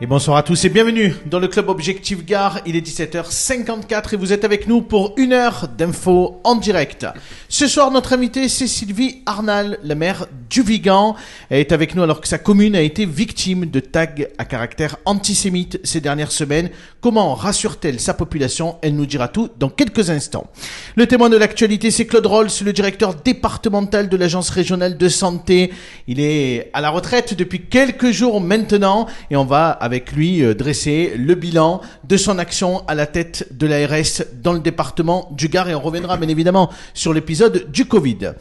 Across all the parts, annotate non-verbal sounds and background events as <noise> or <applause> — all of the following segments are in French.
Et bonsoir à tous et bienvenue dans le club Objectif Gare. Il est 17h54 et vous êtes avec nous pour une heure d'infos en direct. Ce soir, notre invitée, c'est Sylvie Arnal, la maire du Vigan. Elle est avec nous alors que sa commune a été victime de tags à caractère antisémite ces dernières semaines. Comment rassure-t-elle sa population? Elle nous dira tout dans quelques instants. Le témoin de l'actualité, c'est Claude Rolls, le directeur départemental de l'agence régionale de santé. Il est à la retraite depuis quelques jours maintenant et on va avec lui euh, dresser le bilan de son action à la tête de l'ARS dans le département du Gard et on reviendra bien évidemment sur l'épisode du Covid.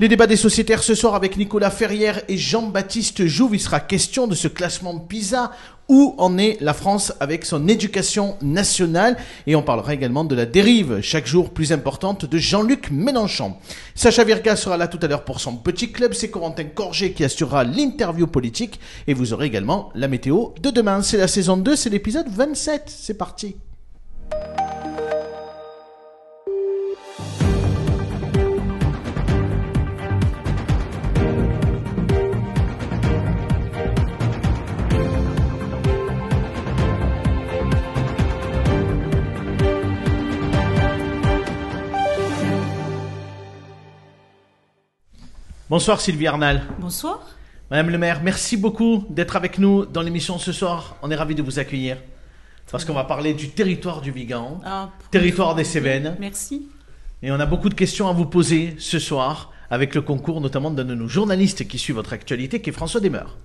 Les débats des sociétaires ce soir avec Nicolas Ferrière et Jean-Baptiste Jouve. Il sera question de ce classement PISA où en est la France avec son éducation nationale et on parlera également de la dérive chaque jour plus importante de Jean-Luc Mélenchon. Sacha Virga sera là tout à l'heure pour son petit club, c'est Corentin Corget qui assurera l'interview politique et vous aurez également la météo de demain. C'est la saison 2, c'est l'épisode 27. C'est parti. Bonsoir Sylvie Arnal. Bonsoir. Madame le maire, merci beaucoup d'être avec nous dans l'émission ce soir. On est ravis de vous accueillir. Parce qu'on va parler du territoire du Vigan, Ah, territoire des Cévennes. Merci. Et on a beaucoup de questions à vous poser ce soir, avec le concours notamment d'un de nos journalistes qui suit votre actualité, qui est François Desmeurs.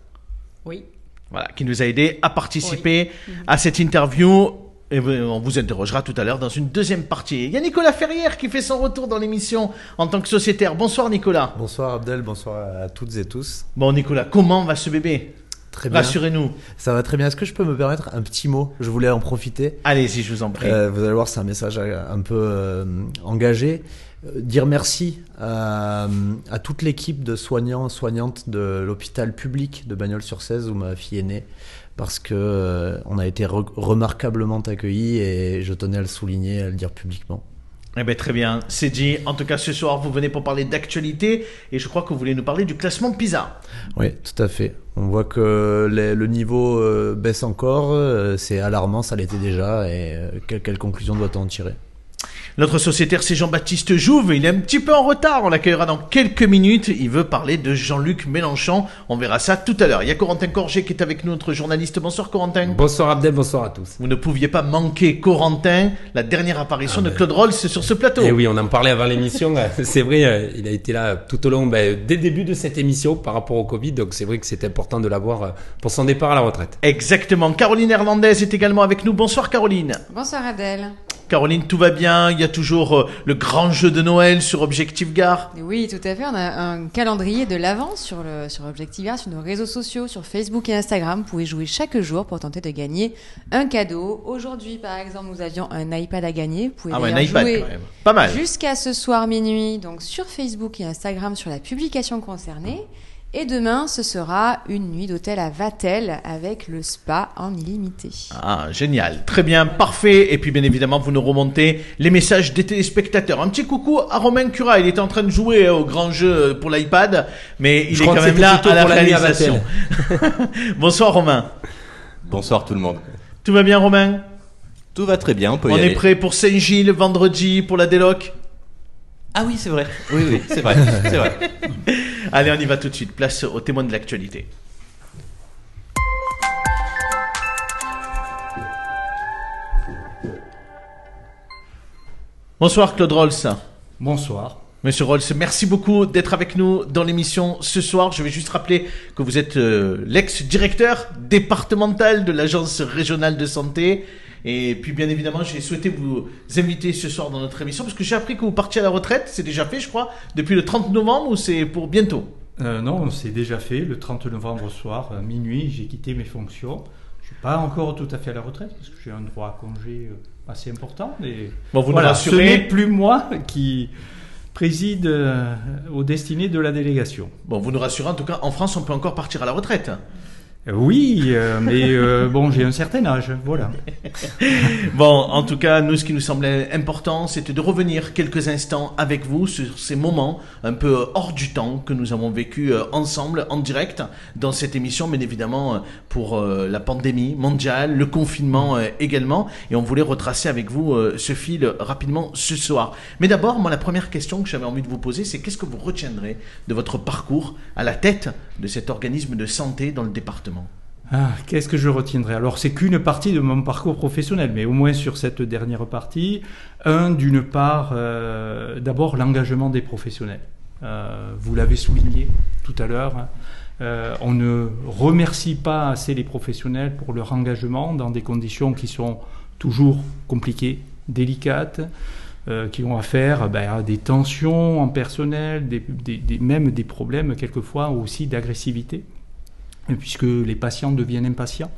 Oui. Voilà, qui nous a aidé à participer à cette interview. Et on vous interrogera tout à l'heure dans une deuxième partie. Il y a Nicolas Ferrière qui fait son retour dans l'émission en tant que sociétaire. Bonsoir Nicolas. Bonsoir Abdel, bonsoir à toutes et tous. Bon Nicolas, comment va ce bébé Très bien. Rassurez-nous. Ça va très bien. Est-ce que je peux me permettre un petit mot Je voulais en profiter. Allez-y, je vous en prie. Euh, vous allez voir, c'est un message euh, un peu euh, engagé. Euh, dire merci à, à toute l'équipe de soignants, soignantes de l'hôpital public de Bagnols-sur-Cèze où ma fille est née. Parce que euh, on a été re- remarquablement accueillis et je tenais à le souligner, à le dire publiquement. Eh bien, très bien, c'est dit. En tout cas, ce soir, vous venez pour parler d'actualité et je crois que vous voulez nous parler du classement PISA. Oui, tout à fait. On voit que les- le niveau euh, baisse encore. euh, c'est alarmant, ça l'était déjà. Et quelle, quelle conclusion doit-on en tirer? Notre sociétaire, c'est Jean-Baptiste Jouve. Il est un petit peu en retard. On l'accueillera dans quelques minutes. Il veut parler de Jean-Luc Mélenchon. On verra ça tout à l'heure. Il y a Corentin Corget qui est avec nous, notre journaliste. Bonsoir, Corentin. Bonsoir Abdel, bonsoir à tous. Vous ne pouviez pas manquer Corentin, la dernière apparition de Claude Rolls sur ce plateau. Et Eh oui, on en parlait avant l'émission. <laughs> c'est vrai, euh, il a été là tout au long, ben, dès le début de cette émission par rapport au Covid. Donc c'est vrai que c'est important de l'avoir euh, pour son départ à la retraite. Exactement. Caroline Hernandez est également avec nous. Bonsoir, Caroline. Bonsoir Adèle. Caroline, tout va bien? Il y a toujours euh, le grand jeu de Noël sur Objectif Gare? Oui, tout à fait. On a un calendrier de l'avant sur, le, sur Objective Art, sur nos réseaux sociaux, sur Facebook et Instagram. Vous pouvez jouer chaque jour pour tenter de gagner un cadeau. Aujourd'hui, par exemple, nous avions un iPad à gagner. Vous pouvez Ah ouais, un iPad jouer quand même. Pas mal. jusqu'à ce soir minuit, donc sur Facebook et Instagram, sur la publication concernée. Et demain, ce sera une nuit d'hôtel à Vatel avec le spa en illimité. Ah, génial. Très bien, parfait. Et puis, bien évidemment, vous nous remontez les messages des téléspectateurs. Un petit coucou à Romain Cura. Il était en train de jouer euh, au grand jeu pour l'iPad, mais il Je est quand même là à la à réalisation. <laughs> Bonsoir, Romain. Bonsoir tout le monde. Tout va bien, Romain? Tout va très bien, on peut y On aller. est prêt pour Saint-Gilles vendredi pour la déloc? Ah oui, c'est vrai. Oui, oui, c'est vrai. c'est vrai. <laughs> Allez, on y va tout de suite. Place au témoin de l'actualité. Bonsoir Claude Rolls. Bonsoir. Monsieur Rolls, merci beaucoup d'être avec nous dans l'émission ce soir. Je vais juste rappeler que vous êtes euh, l'ex-directeur départemental de l'Agence régionale de santé. Et puis bien évidemment, j'ai souhaité vous inviter ce soir dans notre émission parce que j'ai appris que vous partiez à la retraite. C'est déjà fait, je crois, depuis le 30 novembre ou c'est pour bientôt? Euh, non, c'est déjà fait. Le 30 novembre soir, à minuit, j'ai quitté mes fonctions. Je suis pas encore tout à fait à la retraite parce que j'ai un droit à congé euh, assez important. Mais Bon, vous voilà, ce n'est plus moi qui préside euh, aux destinées de la délégation. Bon, vous nous rassurez, en tout cas, en France, on peut encore partir à la retraite. Oui, euh, mais euh, bon, j'ai un certain âge, voilà. <laughs> Bon, en tout cas, nous, ce qui nous semblait important, c'était de revenir quelques instants avec vous sur ces moments un peu hors du temps que nous avons vécu euh, ensemble, en direct, dans cette émission, mais évidemment pour la pandémie mondiale, le confinement également, et on voulait retracer avec vous ce fil rapidement ce soir. Mais d'abord, moi, la première question que j'avais envie de vous poser, c'est qu'est-ce que vous retiendrez de votre parcours à la tête de cet organisme de santé dans le département Ah, Qu'est-ce que je retiendrai? Alors, c'est qu'une partie de mon parcours professionnel, mais au moins sur cette dernière partie. Un, d'une part, euh, d'abord l'engagement des professionnels. Euh, vous l'avez souligné tout à l'heure. hein. Euh, on ne remercie pas assez les professionnels pour leur engagement dans des conditions qui sont toujours compliquées, délicates, qui ont affaire ben, à des tensions en personnel, même des problèmes quelquefois aussi d'agressivité puisque les patients deviennent impatients.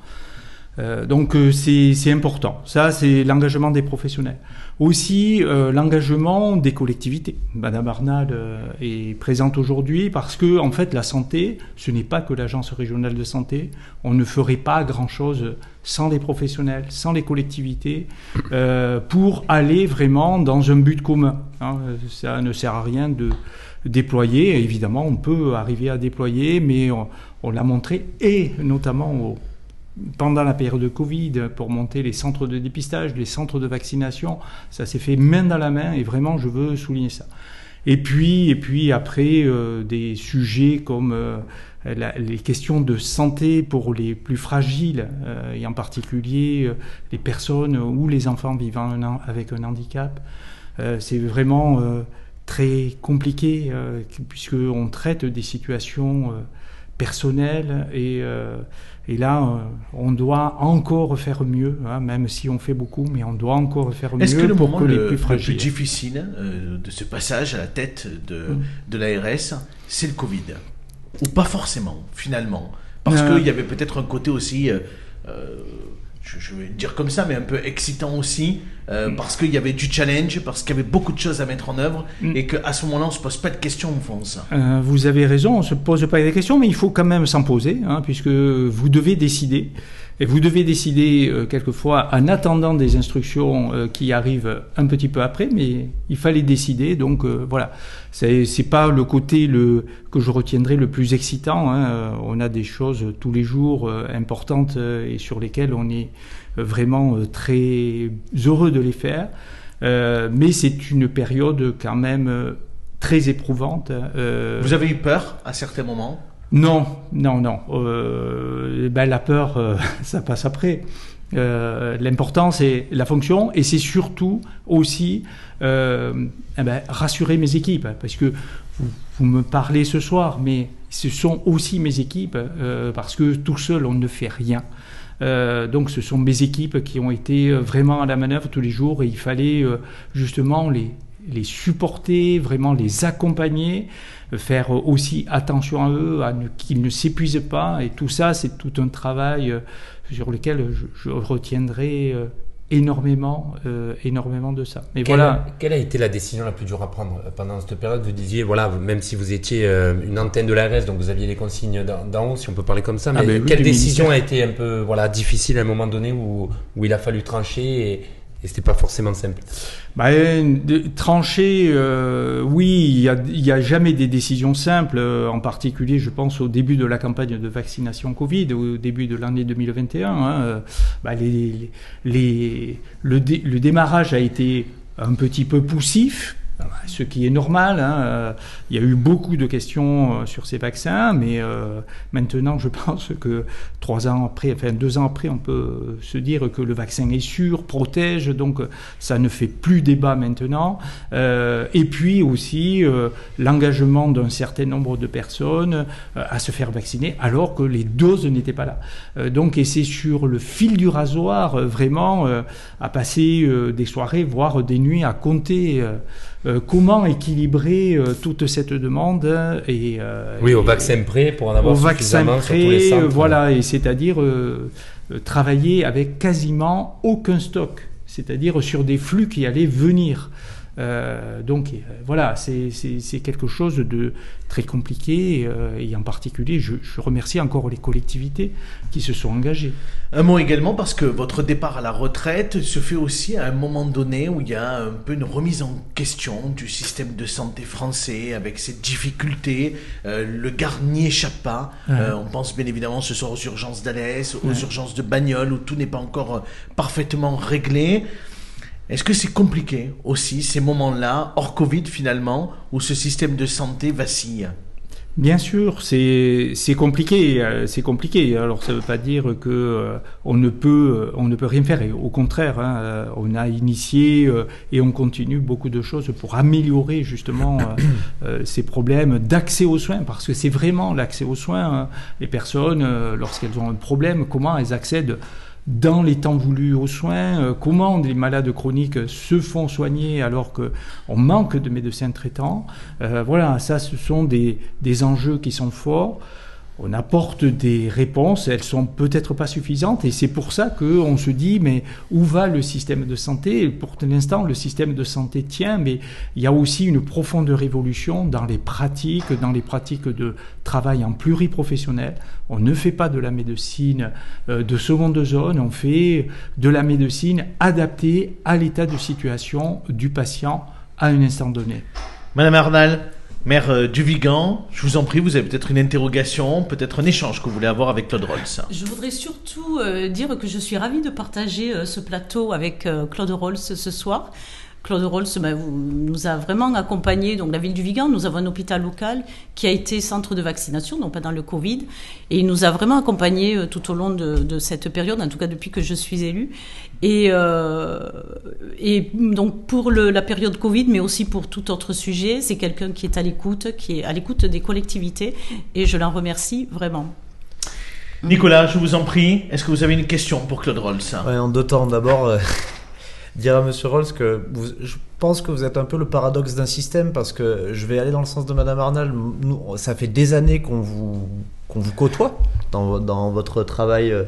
Euh, donc euh, c'est important. Ça, c'est l'engagement des professionnels. Aussi, euh, l'engagement des collectivités. Madame Arnal est présente aujourd'hui parce que, en fait, la santé, ce n'est pas que l'agence régionale de santé. On ne ferait pas grand-chose sans les professionnels, sans les collectivités, pour aller vraiment dans un but commun. hein. Ça ne sert à rien de déployer. Évidemment, on peut arriver à déployer, mais on, on l'a montré, et notamment pendant la période de Covid, pour monter les centres de dépistage, les centres de vaccination, ça s'est fait main dans la main, et vraiment, je veux souligner ça. Et puis, et puis après, euh, des sujets comme euh, les questions de santé pour les plus fragiles, euh, et en particulier les personnes ou les enfants vivant avec un handicap. C'est vraiment très compliqué puisqu'on traite des situations personnelles et, euh, et là, euh, on doit encore faire mieux, hein, même si on fait beaucoup, mais on doit encore faire mieux Est-ce que le pour moment que le, les le plus difficile euh, de ce passage à la tête de, Mm. de l'ARS, c'est le Covid? Ou pas forcément, finalement? Parce qu'il y avait peut-être un côté aussi, euh, je, je vais dire comme ça, mais un peu excitant aussi, euh, parce qu'il y avait du challenge, parce qu'il y avait beaucoup de choses à mettre en œuvre, Mm. et qu'à ce moment-là, on se pose pas de questions, on fonce. Euh, vous avez raison, on ne se pose pas des questions, mais il faut quand même s'en poser, hein, puisque vous devez décider. Et vous devez décider euh, quelquefois en attendant des instructions euh, qui arrivent un petit peu après, mais il fallait décider. Donc euh, voilà, c'est pas le côté le que je retiendrai le plus excitant. hein. On a des choses tous les jours importantes et sur lesquelles on est vraiment très heureux de les faire. Euh, mais c'est une période quand même très éprouvante. euh, Vous avez eu peur à certains moments? Non, non, non. Euh, ben, la peur, euh, <laughs> ça passe après. Euh, L'important, c'est la fonction et c'est surtout aussi eh ben, rassurer mes équipes. Parce que vous, me parlez ce soir, mais ce sont aussi mes équipes, parce que tout seul, on ne fait rien. Donc ce sont mes équipes qui ont été vraiment à la manœuvre tous les jours et il fallait justement les, les supporter, vraiment les accompagner, euh, faire euh, aussi attention à eux, à ne- qu'ils ne s'épuisent pas. Et tout ça, c'est tout un travail euh, sur lequel je, je retiendrai énormément, euh, énormément de ça. Mais Quelle, voilà. quelle a été la décision la plus dure à prendre pendant cette période? Vous disiez, voilà, même si vous étiez euh, une antenne de l'ARS, donc vous aviez les consignes d'en haut, si on peut parler comme ça, mais Ah ben oui, quelle décision ministère. a été un peu voilà, difficile à un moment donné où, où il a fallu trancher et, et c'était pas forcément simple Bah, euh, trancher, euh, oui, il y a, jamais des décisions simples. euh, En particulier, je pense au début de la campagne de vaccination Covid, au début de l'année 2021. hein, bah, le démarrage a été un petit peu poussif. Ce qui est normal. hein, euh, Il y a eu beaucoup de questions euh, sur ces vaccins, mais euh, maintenant, je <laughs> pense que trois ans après, enfin deux ans après, on peut se dire que le vaccin est sûr, protège, donc ça ne fait plus débat maintenant. Et puis aussi euh, l'engagement d'un certain nombre de personnes à se faire vacciner alors que les doses n'étaient pas là. Donc, et c'est sur le fil du rasoir vraiment à passer des soirées, voire des nuits à compter. Euh, comment équilibrer euh, toute cette demande et euh, Oui, au et- vaccin prêt pour en avoir au vaccin suffisamment sur tous les prêt, centres. voilà, et c'est-à-dire travailler avec quasiment aucun stock, c'est-à-dire sur des flux qui allaient venir. Euh, donc euh, voilà, c'est quelque chose de très compliqué euh, et en particulier, je, je remercie encore les collectivités qui se sont engagées. Un mot également parce que votre départ à la retraite se fait aussi à un moment donné où il y a un peu une remise en question du système de santé français avec ses difficultés. Euh, le n'y échappe pas. Ouais. On pense bien évidemment ce soir aux urgences d'Alès, aux Ouais. urgences de Bagnoles où tout n'est pas encore parfaitement réglé. Est-ce que c'est compliqué aussi ces moments-là, hors Covid finalement, où ce système de santé vacille? Bien sûr, c'est compliqué, euh, c'est compliqué. Alors ça ne veut pas dire que euh, on ne peut euh, on ne peut rien faire. Au contraire, hein, on a initié et on continue beaucoup de choses pour améliorer justement <coughs> ces problèmes d'accès aux soins, parce que c'est vraiment l'accès aux soins. hein. Les personnes, lorsqu'elles ont un problème, comment elles accèdent dans les temps voulus aux soins, euh, comment les malades chroniques se font soigner alors qu'on manque de médecins traitants. Euh, voilà, ça, ce sont des, des enjeux qui sont forts. On apporte des réponses, elles sont peut-être pas suffisantes, et c'est pour ça qu'on se dit, mais où va le système de santé? Pour l'instant, le système de santé tient, mais il y a aussi une profonde révolution dans les pratiques, dans les pratiques de travail en pluriprofessionnel. On ne fait pas de la médecine euh, de seconde zone, on fait de la médecine adaptée à l'état de situation du patient à un instant donné. Madame Arnal, maire euh, du Vigan, je vous en prie, vous avez peut-être une interrogation, peut-être un échange que vous voulez avoir avec Claude Rolls. Je voudrais surtout euh, dire que je suis ravie de partager euh, ce plateau avec Claude Rolls ce soir. Claude Rolls ben, vous- nous a vraiment accompagnés, donc la ville du Vigan, nous avons un hôpital local qui a été centre de vaccination, donc pendant le Covid, et il nous a vraiment accompagnés euh, tout au long de, de cette période, en tout cas depuis que je suis élue. Et, euh, et donc pour le- la période Covid, mais aussi pour tout autre sujet, c'est quelqu'un qui est à l'écoute, qui est à l'écoute des collectivités, et je l'en remercie vraiment. Nicolas, je vous en prie, est-ce que vous avez une question pour Claude Rolls? Ouais, en deux temps. D'abord, euh, dire à Monsieur Rolls que je pense que vous êtes un peu le paradoxe d'un système parce que je vais aller dans le sens de Madame Arnal. Ça fait des années qu'on vous, qu'on vous côtoie dans, dans votre travail euh,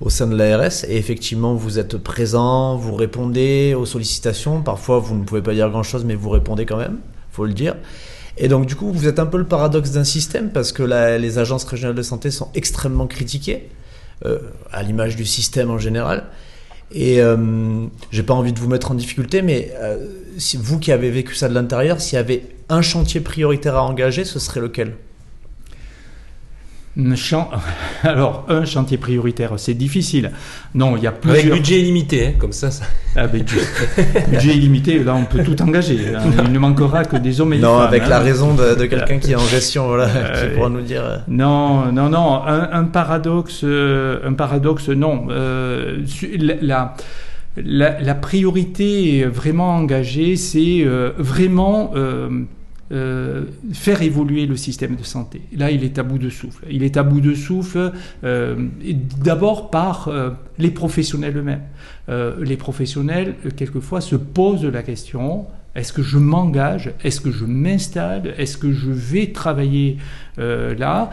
au sein de l'ARS et effectivement vous êtes présent, vous répondez aux sollicitations. Parfois vous ne pouvez pas dire grand chose mais vous répondez quand même, faut le dire. Et donc du coup vous êtes un peu le paradoxe d'un système parce que les agences régionales de santé sont extrêmement critiquées euh, à l'image du système en général. Et euh, j'ai pas envie de vous mettre en difficulté, mais euh, si vous qui avez vécu ça de l'intérieur, s'il y avait un chantier prioritaire à engager, ce serait lequel? <laughs> Alors, un chantier prioritaire, c'est difficile. Non, il y a Avec plusieurs. budget illimité, hein, comme ça. ça- Ah, ben, budget. budget illimité, là, on peut tout engager. <laughs> hein. Il ne manquera que des hommes et des Non, femmes. avec hein. la raison de, de quelqu'un qui est en gestion, voilà, Euh, qui pourra nous dire. euh, Non, non, non. Un, un paradoxe, euh, un paradoxe, non. Euh, la, la, la- la priorité vraiment engagée, c'est euh, vraiment euh, faire évoluer le système de santé. Là, il est à bout de souffle. Il est à bout de souffle euh, d'abord par euh, les professionnels eux-mêmes. Les professionnels, quelquefois, se posent la question est-ce que je m'engage? Est-ce que je m'installe? Est-ce que je vais travailler là?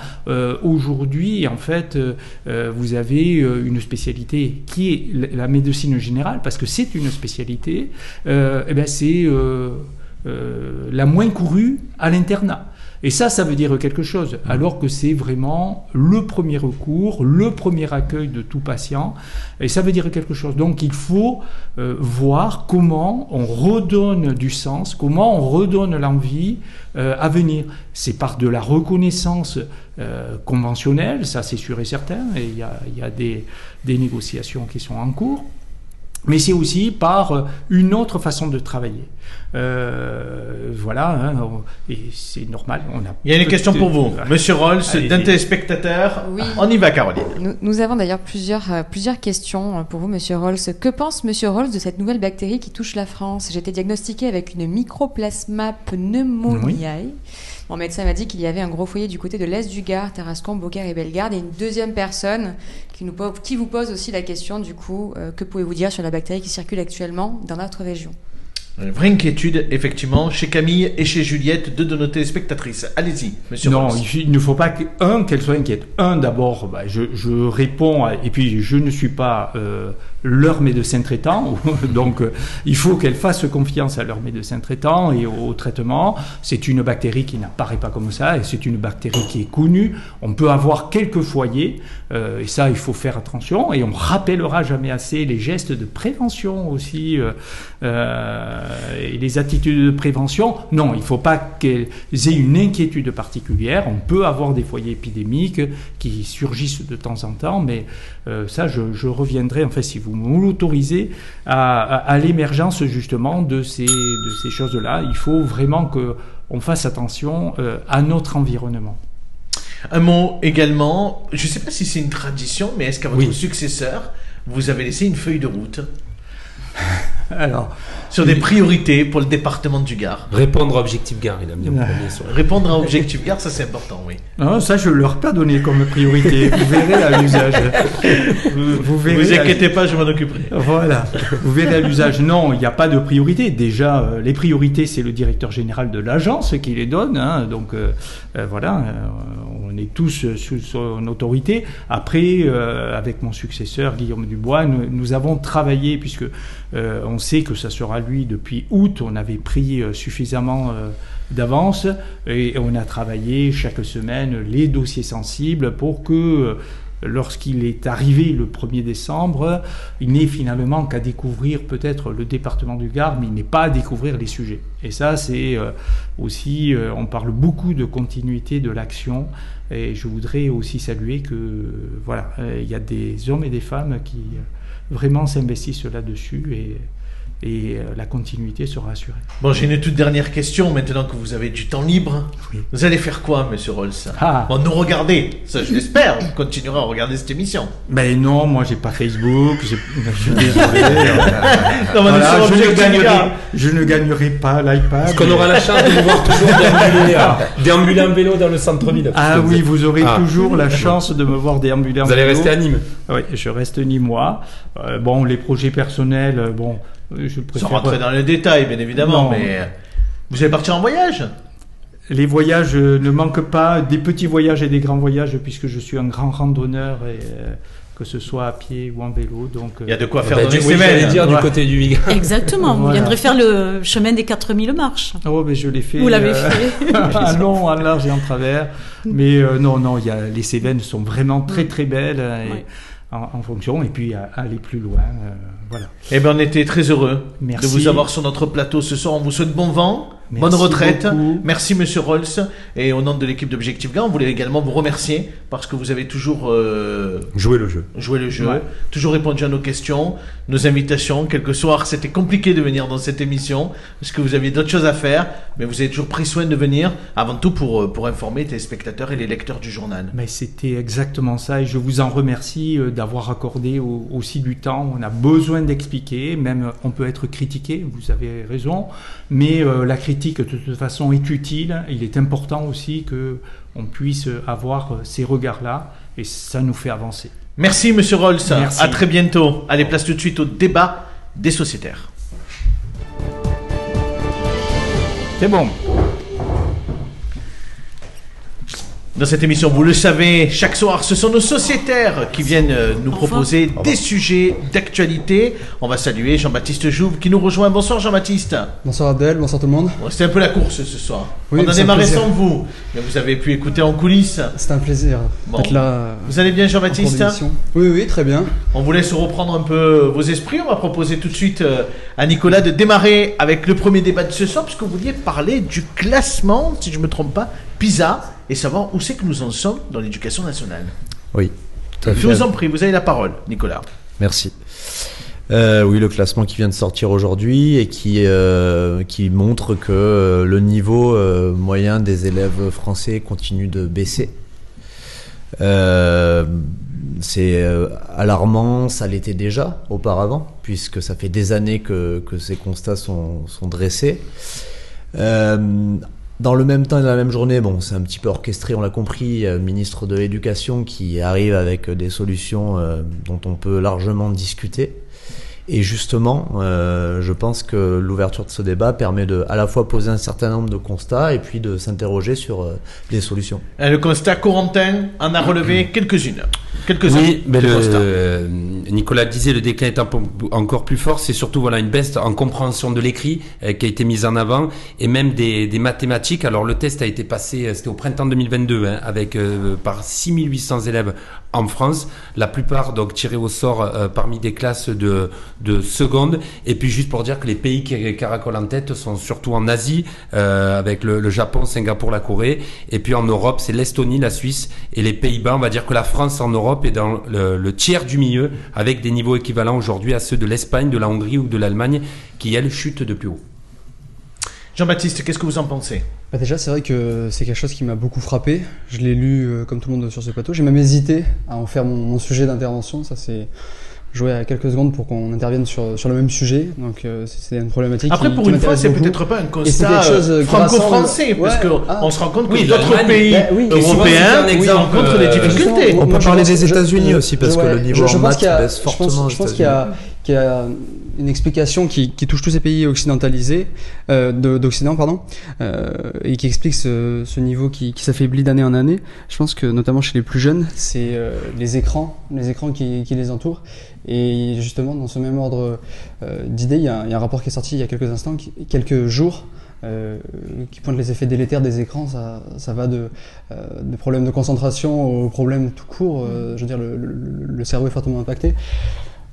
Aujourd'hui, en fait, vous avez une spécialité qui est la- médecine générale, parce que c'est une spécialité. Eh ben, c'est euh, la moins courue à l'internat. Et ça, ça veut dire quelque chose, alors que c'est vraiment le premier recours, le premier accueil de tout patient, et ça veut dire quelque chose. Donc il faut euh, voir comment on redonne du sens, comment on redonne l'envie euh, à venir. C'est par de la reconnaissance conventionnelle, ça c'est sûr et certain, et il y a, des négociations qui sont en cours. Mais c'est aussi par euh, une autre façon de travailler. Euh, voilà, hein, on- et c'est normal. On a Il y a une question pour vous, Monsieur Rolls, d'un téléspectateur. Oui. On y va, Caroline. Nous, nous avons d'ailleurs plusieurs, euh, plusieurs questions euh, pour vous, Monsieur Rolls. Que pense Monsieur Rolls de cette nouvelle bactérie qui touche la France? J'ai été diagnostiqué avec une mycoplasma pneumoniae. Mon médecin m'a dit qu'il y avait un gros foyer du côté de l'est du Gard, Tarascon, Beaucaire et Bellegarde, et une deuxième personne qui, nous qui vous pose aussi la question, du coup, euh, que pouvez-vous dire sur la bactérie qui circule actuellement dans notre région? Une vraie inquiétude, effectivement, chez Camille et chez Juliette, deux de nos téléspectatrices. Allez-y, monsieur Non, Ross. il, ne faut pas que, un, qu'elle soit inquiète. Un, d'abord, bah, je, je réponds, à- et puis je ne suis pas euh, leur médecin traitant, <laughs> donc euh, il faut qu'elle fasse confiance à leur médecin traitant et au, au traitement. C'est une bactérie qui n'apparaît pas comme ça, et c'est une bactérie qui est connue. On peut avoir quelques foyers, euh, et ça, il faut faire attention, et on rappellera jamais assez les gestes de prévention aussi, euh, et les attitudes de prévention. Non, il ne faut pas qu'elles aient une inquiétude particulière. On peut avoir des foyers épidémiques qui surgissent de temps en temps, mais euh, ça, je, je reviendrai, en fait, si vous me l'autorisez, à, à- à l'émergence justement de ces, de ces choses-là. Il faut vraiment que on fasse attention euh, à notre environnement. Un mot également, je ne sais pas si c'est une tradition, mais est-ce qu'à votre Oui. successeur, vous avez laissé une feuille de route? <laughs> <laughs> Alors, sur des priorités pour le département du Gard Répondre à Objectif Gare, il a mis en premier sur la- Répondre à Objectif Gard, ça c'est important, oui. non, ça, je ne leur ai pas donné comme priorité. Vous verrez à l'usage. Vous, vous Ne verrez vous à- inquiétez pas, je m'en occuperai. Voilà, vous verrez à l'usage. Non, il n'y a pas de priorité. Déjà, euh, les priorités, c'est le directeur général de l'agence qui les donne. hein. donc euh, euh, voilà, euh, on est tous euh, sous son autorité. Après, euh, avec mon successeur Guillaume Dubois, nous, nous avons travaillé puisque euh, on sait que ça sera lui depuis août. On avait pris suffisamment. d'avance et on a travaillé chaque semaine les dossiers sensibles pour que lorsqu'il est arrivé le 1er décembre, il n'est finalement qu'à découvrir peut-être le département du Gard, mais il n'est pas à découvrir les sujets. Et ça, c'est euh, aussi, euh, on parle beaucoup de continuité de l'action, et je voudrais aussi saluer que, voilà, euh, il y a des hommes et des femmes qui vraiment s'investissent là-dessus, et euh, la continuité sera assurée. Bon, j'ai une toute dernière question, maintenant que vous avez du temps libre. Oui. Vous allez faire quoi, monsieur Rolls? Ah. Bon, nous regarder, ça je l'espère, vous continuerez à regarder cette émission. Ben non, moi j'ai pas Facebook, j'ai- je suis désolé. <laughs> Non, Voilà, je, ne gagnerai, Gard. je ne gagnerai pas l'iPad. Est-ce qu'on aura la chance de nous voir toujours déambuler, <laughs> euh, déambuler en vélo dans le centre-ville Ah Parce oui, vous aurez Ah. toujours la chance de me voir déambuler en Vous allez vélo. rester à Nîmes. Oui, je reste ni moi. Euh, bon, les projets personnels, euh, bon, Sans rentrer dans les détails, bien évidemment, Non. mais euh, vous allez partir en voyage? Les voyages euh, ne manquent pas, des petits voyages et des grands voyages, puisque je suis un grand randonneur, et, euh, que ce soit à pied ou en vélo. Donc, Il y a de quoi faire Bah, dans du- les oui, j'allais semaines. dire du côté du Vigan. <laughs> Exactement, vous Voilà. viendrez faire le chemin des 4000 marches. Oh, mais je l'ai fait. Vous l'avez euh, fait. <laughs> <laughs> en long, en large et en travers. Mais euh, non, non, il y a, les Cévennes sont vraiment très très belles euh, et Ouais. En, en fonction. Et puis à, aller plus loin, euh, voilà. Eh bien, on était très heureux Merci. de vous avoir sur notre plateau ce soir. On vous souhaite bon vent, Merci bonne retraite. beaucoup. Merci, monsieur Rolls. Et au nom de l'équipe d'Objectif Gars, on voulait également vous remercier parce que vous avez toujours euh, Jouer le jeu. joué le jeu, Ouais. toujours répondu à nos questions, nos invitations. Quelques soirs, c'était compliqué de venir dans cette émission parce que vous aviez d'autres choses à faire, mais vous avez toujours pris soin de venir, avant tout pour, euh, pour informer les spectateurs et les lecteurs du journal. Mais c'était exactement ça et je vous en remercie euh, d'avoir accordé au- aussi du temps. On a besoin d'expliquer, même on peut être critiqué, vous avez raison, mais euh, la critique de toute façon est utile. Il est important aussi que on puisse avoir euh, ces regards-là et ça nous fait avancer. Merci, monsieur Rolls. Merci. À très bientôt. Allez, place tout de suite au débat des sociétaires. C'est bon. Dans cette émission, vous le savez, chaque soir, ce sont nos sociétaires qui viennent euh, nous proposer des sujets d'actualité. On va saluer Jean-Baptiste Jouve qui nous rejoint. Bonsoir Jean-Baptiste. Bonsoir Abdel, bonsoir tout le monde. Bon, C'était un peu la course ce soir. Oui, On a démarré sans vous, mais vous avez pu écouter en coulisses. C'est un plaisir Bon. d'être là. Vous allez bien Jean-Baptiste. Oui, oui, très bien. On vous laisse reprendre un peu vos esprits. On va proposer tout de suite euh, à Nicolas de démarrer avec le premier débat de ce soir, parce que vous vouliez parler du classement, si je ne me trompe pas, PISA, et savoir où c'est que nous en sommes dans l'éducation nationale. Oui, tout Je vous en prie, vous avez la parole, Nicolas. Merci. Euh, oui, le classement qui vient de sortir aujourd'hui et qui, euh, qui montre que euh, le niveau moyen des élèves français continue de baisser. C'est alarmant, ça l'était déjà auparavant, puisque ça fait des années que, que ces constats sont, sont dressés. Dans le même temps et dans la même journée, bon, c'est un petit peu orchestré, on l'a compris, euh, ministre de l'Éducation qui arrive avec euh, des solutions euh, dont on peut largement discuter. Et justement, euh, je pense que l'ouverture de ce débat permet de à la fois poser un certain nombre de constats et puis de s'interroger sur euh, des solutions. Le constat, Corentin en a relevé quelques-unes. Quelques-uns. Oui, mais le, Nicolas disait le déclin est encore plus fort. C'est surtout voilà une baisse en compréhension de l'écrit euh, qui a été mise en avant et même des, des mathématiques. Alors le test a été passé, euh, c'était au printemps 2022, hein, avec euh, par 6800 élèves en France, la plupart donc tirés au sort euh, parmi des classes de, de seconde. Et puis juste pour dire que les pays qui caracolent en tête sont surtout en Asie, euh, avec le, Japon, Singapour, la Corée. Et puis en Europe, c'est l'Estonie, la Suisse et les Pays-Bas. On va dire que la France en Europe est dans le, le tiers du milieu, avec des niveaux équivalents aujourd'hui à ceux de l'Espagne, de la Hongrie ou de l'Allemagne, qui elles chutent de plus haut. Jean-Baptiste, qu'est-ce que vous en pensez? Bah déjà, c'est vrai que c'est quelque chose qui m'a beaucoup frappé. Je l'ai lu euh, comme tout le monde sur ce plateau. J'ai même hésité à en faire mon, mon sujet d'intervention. Ça, c'est joué à quelques secondes pour qu'on intervienne sur, sur le même sujet. Donc, euh, c'est une problématique. Après, qui- pour qui une fois, c'est peut-être pas un constat euh, franco-français, parce qu'on ah. se rend compte que Oui, d'autres pays bah oui, européens rencontrent des difficultés. On peut parler des États-Unis aussi, parce que le niveau je- je en maths baisse fortement aux Je pense qu'il y a une explication qui, touche tous ces pays occidentalisés, euh, de- d'Occident, pardon, euh, et qui explique ce, niveau qui, s'affaiblit d'année en année. Je pense que notamment chez les plus jeunes, c'est euh, les écrans, les écrans qui, les entourent. Et justement, dans ce même ordre d'idées, il, y a un- rapport qui est sorti il y a quelques instants, quelques jours, qui pointe les effets délétères des écrans. Ça, va de, problèmes de concentration aux problèmes tout court. je veux dire, le cerveau est fortement impacté.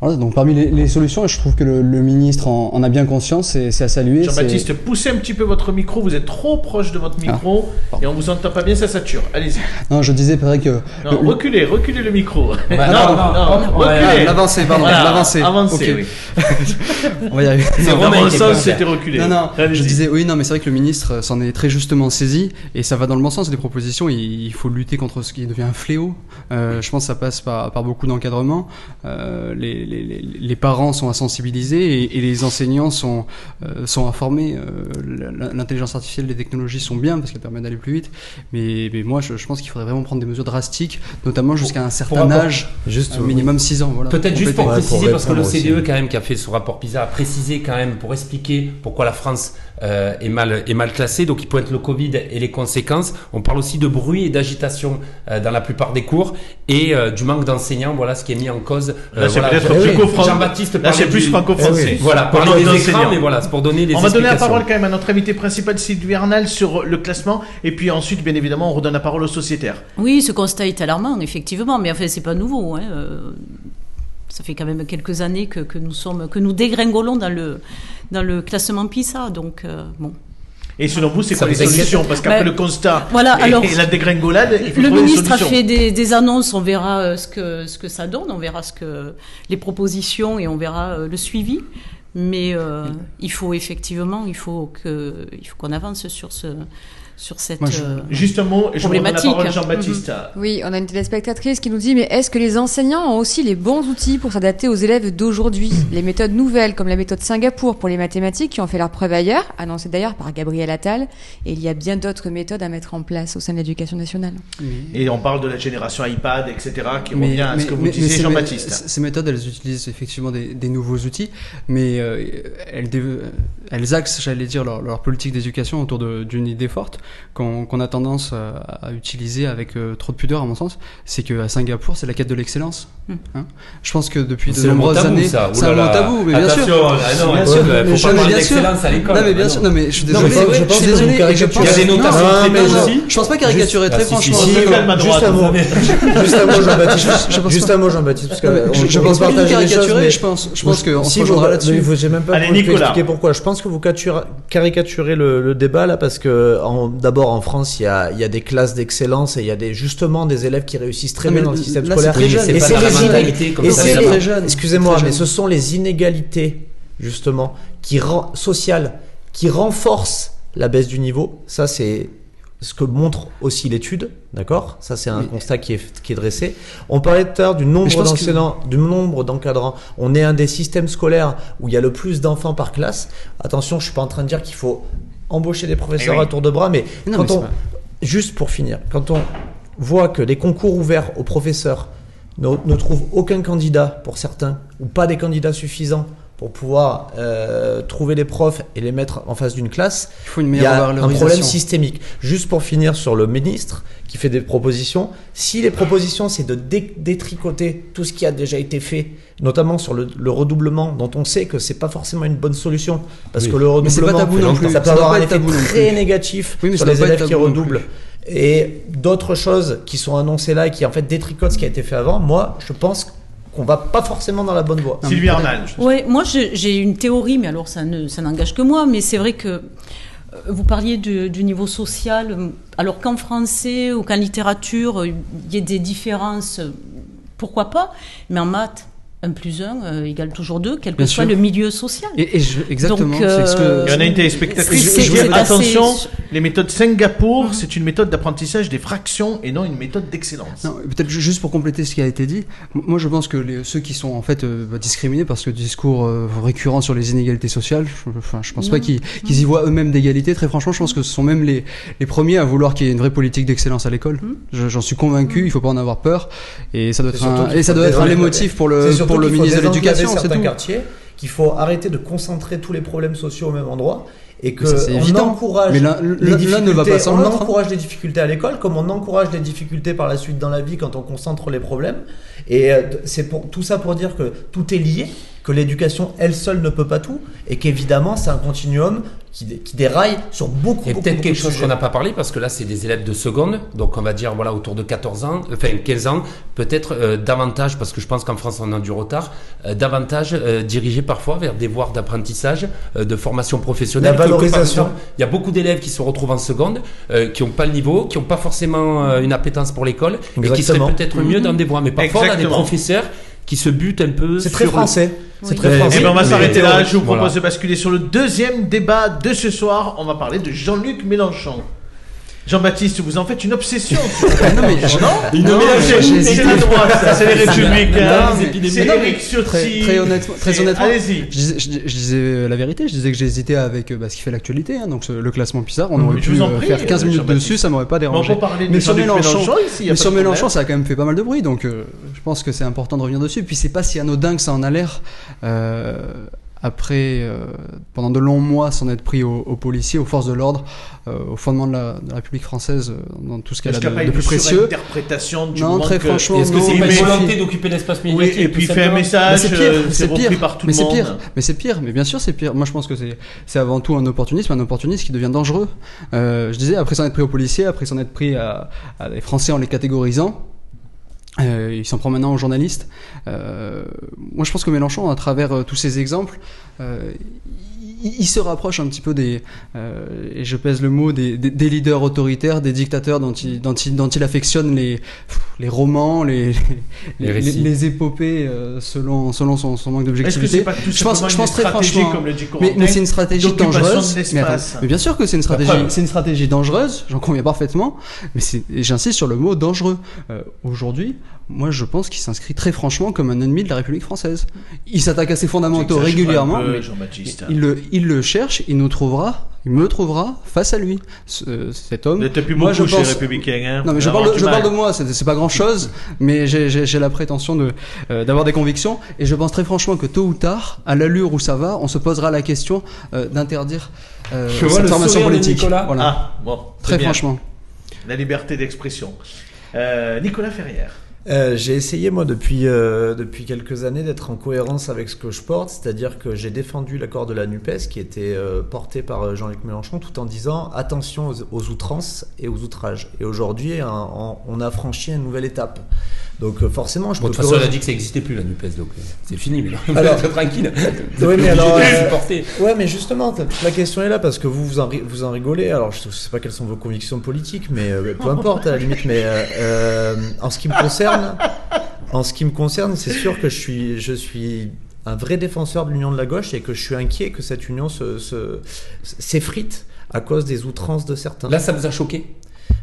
Voilà, donc parmi les, les solutions, et je trouve que le, le ministre en, en a bien conscience, et c'est à saluer. Jean-Baptiste, poussez un petit peu votre micro, vous êtes trop proche de votre micro pardon. et on vous entend pas bien, ça sature. Allez-y. Non, je disais, pareil que. Non, le- reculez, reculez le micro. <laughs> non, non, non, reculez. L'avancée, pardon, Voilà, l'avancée. Avancez, Ok. oui. <laughs> On va y arriver. C'est Dans est sens, c'était reculé. Non, non, je disais, oui, non, mais c'est vrai que le ministre euh, s'en est très justement saisi, et ça va dans le bon sens des propositions. Il, il faut lutter contre ce qui devient un fléau. Euh, je pense que ça passe par, par beaucoup d'encadrement. Euh, les, les, parents sont à sensibiliser et, et les enseignants sont, euh, sont informés. Euh, L'intelligence artificielle, les technologies sont bien parce qu'elles permettent d'aller plus vite, mais, mais moi, je, je pense qu'il faudrait vraiment prendre des mesures drastiques, notamment jusqu'à un certain âge, Juste un minimum 6 ans. Voilà, Peut-être juste pour Ouais, pour préciser, parce que l'OCDE aussi. quand même qui a fait ce rapport PISA a précisé quand même pour expliquer pourquoi la France euh, est mal est mal classée. Donc il pointe le Covid et les conséquences. On parle aussi de bruit et d'agitation euh, dans la plupart des cours et euh, du manque d'enseignants. Voilà ce qui est mis en cause. Euh, Là, c'est voilà, peut-être. Jean-Baptiste Là, c'est plus du- franco-français. Eh oui. Voilà, Pour parler nos des écrans, enseignants. mais voilà, c'est pour donner les On va donner la parole quand même à notre invité principal, Sylvie Arnal, sur le classement. Et puis ensuite, bien évidemment, on redonne la parole aux sociétaires. Oui, ce constat est alarmant, effectivement, mais enfin, c'est pas nouveau. hein, euh, Ça fait quand même quelques années que, que nous sommes, que nous dégringolons dans le dans le classement PISA. Donc euh, bon. Et selon vous, c'est quoi les solutions Parce qu'après Ben, le constat voilà, et, alors, et la dégringolade, il faut Le ministre a fait des, des annonces, on verra euh, ce que ce que ça donne, on verra ce que les propositions et on verra euh, le suivi. Mais euh, il faut effectivement, il faut que il faut qu'on avance sur ce sur cette. Moi, je- euh, Juste un mot, et je la Problématique. parole à Jean-Baptiste. Oui, on a une téléspectatrice qui nous dit, mais est-ce que les enseignants ont aussi les bons outils pour s'adapter aux élèves d'aujourd'hui? Les méthodes nouvelles, comme la méthode Singapour pour les mathématiques, qui ont fait leur preuve ailleurs, annoncée d'ailleurs par Gabriel Attal, et il y a bien d'autres méthodes à mettre en place au sein de l'éducation nationale. Et on parle de la génération iPad, etc., qui Mais- revient à ce mais- que vous mais- disiez, Jean-Baptiste. Ces méthodes, elles utilisent effectivement des, des nouveaux outils, mais euh, elles, axent, j'allais dire, leur, leur politique d'éducation autour d'une idée forte qu'on a tendance à, à utiliser avec euh, trop de pudeur, à mon sens. C'est qu'à Singapour, c'est la quête de l'excellence. Hmm. Hein Je pense que depuis de nombreuses années, ça. c'est un tabou, mais bien sûr. Attention, ah non, Bien sûr, parler bien d'excellence à l'école. Non mais bien Ah sûr, non. mais je suis Non, désolé. mais je pense suis que vous désolé. je pense- Il y a des notations très aussi. Je pense pas caricaturer Juste- très Ah, si, franchement. Juste un mot. Juste un mot, Jean-Baptiste. Je pense Juste un mot, Jean-Baptiste, parce que je, pense pas du tout partage les choses, caricaturer, je pense. Je pense qu'on se Si, rejoindra vous- là-dessus. vous- J'ai même pas Allez, pu Nicolas. expliquer pourquoi. Je pense que vous cature- caricaturez le, le débat là parce que en- d'abord en France il y a, il y a des classes d'excellence et il y a des justement des élèves qui réussissent très bien dans le système là, scolaire. très jeune. Et c'est les mentalité inég- comme et ça, c'est c'est les- très jeune. Excusez-moi, mais ce sont les inégalités justement qui sociales qui renforcent la baisse du niveau. Ça c'est ce que montre aussi l'étude, d'accord? Ça, c'est un constat qui est, qui est dressé. On parlait tout à l'heure du nombre que- d'enseignants, du nombre d'encadrants. On est un des systèmes scolaires où il y a le plus d'enfants par classe. Attention, je suis pas en train de dire qu'il faut embaucher des professeurs Eh oui. à tour de bras, mais, non, quand mais on, pas- juste pour finir, quand on voit que les concours ouverts aux professeurs ne, ne trouvent aucun candidat pour certains, ou pas des candidats suffisants pour pouvoir euh, trouver les profs et les mettre en face d'une classe, Il faut une il y meilleure a un problème systémique. Juste pour finir sur le ministre qui fait des propositions, si les propositions c'est de dé- détricoter tout ce qui a déjà été fait, notamment sur le, le redoublement, dont on sait que c'est pas forcément une bonne solution, parce Oui. que le pas redoublement, tabou non plus. ça peut Ça avoir pas un effet très plus. négatif Oui, mais sur les pas élèves qui redoublent. Et d'autres choses qui sont annoncées là et qui en fait détricotent ce qui a été fait avant, moi je pense qu'on va pas forcément dans la bonne voie. Sylvie Arnal. Ouais, moi j'ai une théorie, mais alors ça ne ça n'engage que moi, mais c'est vrai que euh, vous parliez du, du niveau social, alors qu'en français ou qu'en littérature, euh, il y ait des différences, euh, pourquoi pas, mais en maths, 1 plus 1 égale toujours 2, quel que Bien soit sûr. le milieu social. Et, et je- exactement. Donc, c'est ce que- euh, Il y en a une téléspectatrice qui dit assez- attention, les méthodes Singapour, c'est une méthode d'apprentissage des fractions et non une méthode d'excellence. Non, Peut-être ju- juste pour compléter ce qui a été dit, moi je pense que les- ceux qui sont en fait euh, bah, discriminés parce que le discours euh, récurrent sur les inégalités sociales, je, enfin, je pense pas qu'ils qu'ils y voient eux-mêmes d'égalité. Très franchement, je pense que ce sont même les, les premiers à vouloir qu'il y ait une vraie politique d'excellence à l'école. Je- J'en suis convaincu, il faut pas en avoir peur et ça doit être un, et ça faut doit être un désengager- motif pour le pour le ministre de l'éducation, c'est tout. quartiers, qu'il faut arrêter de concentrer tous les problèmes sociaux au même endroit et que Mais ça, c'est on évident. encourage Mais les ne va difficultés- pas sans on hein. encourage les difficultés à l'école comme on encourage les difficultés par la suite dans la vie quand on concentre les problèmes et euh, c'est pour tout ça pour dire que tout est lié que l'éducation elle seule ne peut pas tout et qu'évidemment c'est un continuum qui, dé- qui déraille sur beaucoup Et beaucoup, peut-être quelque de chose qu'on n'a pas parlé parce que là c'est des élèves de seconde, donc on va dire voilà autour de 14 ans, enfin 15 ans, peut-être euh, davantage parce que je pense qu'en France on a du retard, euh, davantage euh, dirigés parfois vers des voies d'apprentissage, euh, de formation professionnelle. La valorisation. Il y a beaucoup d'élèves qui se retrouvent en seconde, euh, qui n'ont pas le niveau, qui n'ont pas forcément euh, une appétence pour l'école et qui seraient Exactement. peut-être mieux dans des voies. Mais parfois on a des Exactement. professeurs qui se butent un peu. c'est très français c'est très français Eh ben on va s'arrêter là. Je vous Voilà. propose de basculer sur le deuxième débat de ce soir. On va parler de Jean-Luc Mélenchon. Jean-Baptiste, vous en faites une obsession. <laughs> Non, mais je- non Non, c'est la droite, c'est les républicains, c'est Eric Ciotti. très, honnêtement, très c'est- honnêtement, Allez-y. Je disais, je dis- je disais la vérité, je disais que j'hésitais avec euh, bah, ce qui fait l'actualité, hein, donc le classement PISA. On aurait pu euh, prie, faire 15 euh, minutes dessus, ça m'aurait pas dérangé. de Mais sur Mélenchon, ici. Mais sur Mélenchon, ça a quand même fait pas mal de bruit, donc euh, je pense que c'est important de revenir dessus. Puis c'est pas si anodin que ça en a l'air. Euh, après, euh, pendant de longs mois, s'en être pris aux, aux policiers, aux forces de l'ordre, euh, au fondement de la, de la République française, euh, dans tout ce qu'elle a de, plus précieux. surinterprétation du Non, très que- franchement, Et Est-ce que c'est une volonté d'occuper l'espace Oui, médiatique et tout puis il fait un message, c'est pire, euh, c'est pire, par tout mais c'est pire, mais c'est pire, mais bien sûr c'est pire. Moi je pense que c'est c'est avant tout un opportunisme, un opportunisme qui devient dangereux. Euh, je disais après s'en être pris aux policiers, après s'en être pris à, à des Français en les catégorisant. Euh, il s'en prend maintenant aux journalistes. Euh, moi, je pense que Mélenchon, à travers euh, tous ces exemples, euh, il, il se rapproche un petit peu des, euh, et je pèse le mot, des, des, des leaders autoritaires, des dictateurs dont il, dont il, dont il affectionne les, les romans, les, Les les, récits. les épopées euh, selon, selon son, son manque d'objectivité. Je pense- je très franchement- comme le dit Mais, c'est une stratégie dangereuse. Mais, attends, l'espace? mais bien sûr que c'est une stratégie, c'est une stratégie dangereuse. J'en conviens parfaitement. Mais j'insiste sur le mot dangereux. Euh, Aujourd'hui, moi, je pense qu'il s'inscrit très franchement comme un ennemi de la République française. Il s'attaque à ses fondamentaux régulièrement. peu, mais il le, il le cherche, il nous trouvera, il me trouvera face à lui. Ce- cet homme. N'êtes plus Moi, je chez pense- Républicains. Hein. Non mais je parle, de, je parle de moi, c'est pas grand chose, mais j'ai- la prétention de euh, d'avoir des convictions et je pense très franchement que tôt ou tard, à l'allure où ça va, on se posera la question euh, d'interdire euh, cette formation politique. Voilà. Ah, bon. très bien. franchement. La liberté d'expression. Euh, Nicolas Ferrière. Euh, j'ai essayé moi depuis euh, depuis quelques années d'être en cohérence avec ce que je porte, c'est-à-dire que j'ai défendu l'accord de la Nupes qui était euh, porté par Jean-Luc Mélenchon, tout en disant attention aux, outrances et aux outrages. Et aujourd'hui, on a franchi une nouvelle étape. Donc euh, forcément, je Bon, de peux toute que- façon, elle a dit que ça n'existait plus la Nupes, donc euh, c'est fini. Mais Alors- <laughs> tranquille. <laughs> Oui, mais alors, de euh. Ouais, mais justement, la question est là parce que vous vous en, ri- vous en rigolez. Alors, je ne sais pas quelles sont vos convictions politiques, mais euh, peu importe à la limite. Mais euh, en ce qui me concerne, en ce qui me concerne, c'est sûr que je suis, je suis un vrai défenseur de l'union de la gauche et que je suis inquiet que cette union se, se- s'effrite à cause des outrances de certains. Là, ça vous a choqué?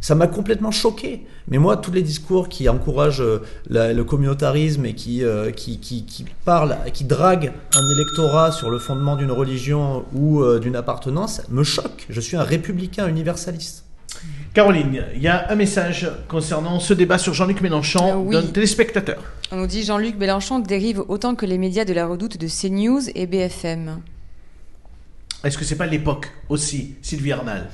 Ça m'a complètement choqué. Mais moi, tous les discours qui encouragent euh, la- le communautarisme et qui, euh, qui, qui, qui parlent, qui draguent un électorat sur le fondement d'une religion ou euh, d'une appartenance me choquent. Je suis un républicain universaliste. Caroline, il y a un message concernant ce débat sur Jean-Luc Mélenchon Euh, oui. d'un téléspectateur. On nous dit Jean-Luc Mélenchon dérive autant que les médias de la redoute de CNews et BFM. Est-ce que c'est pas l'époque aussi, Sylvie Arnal?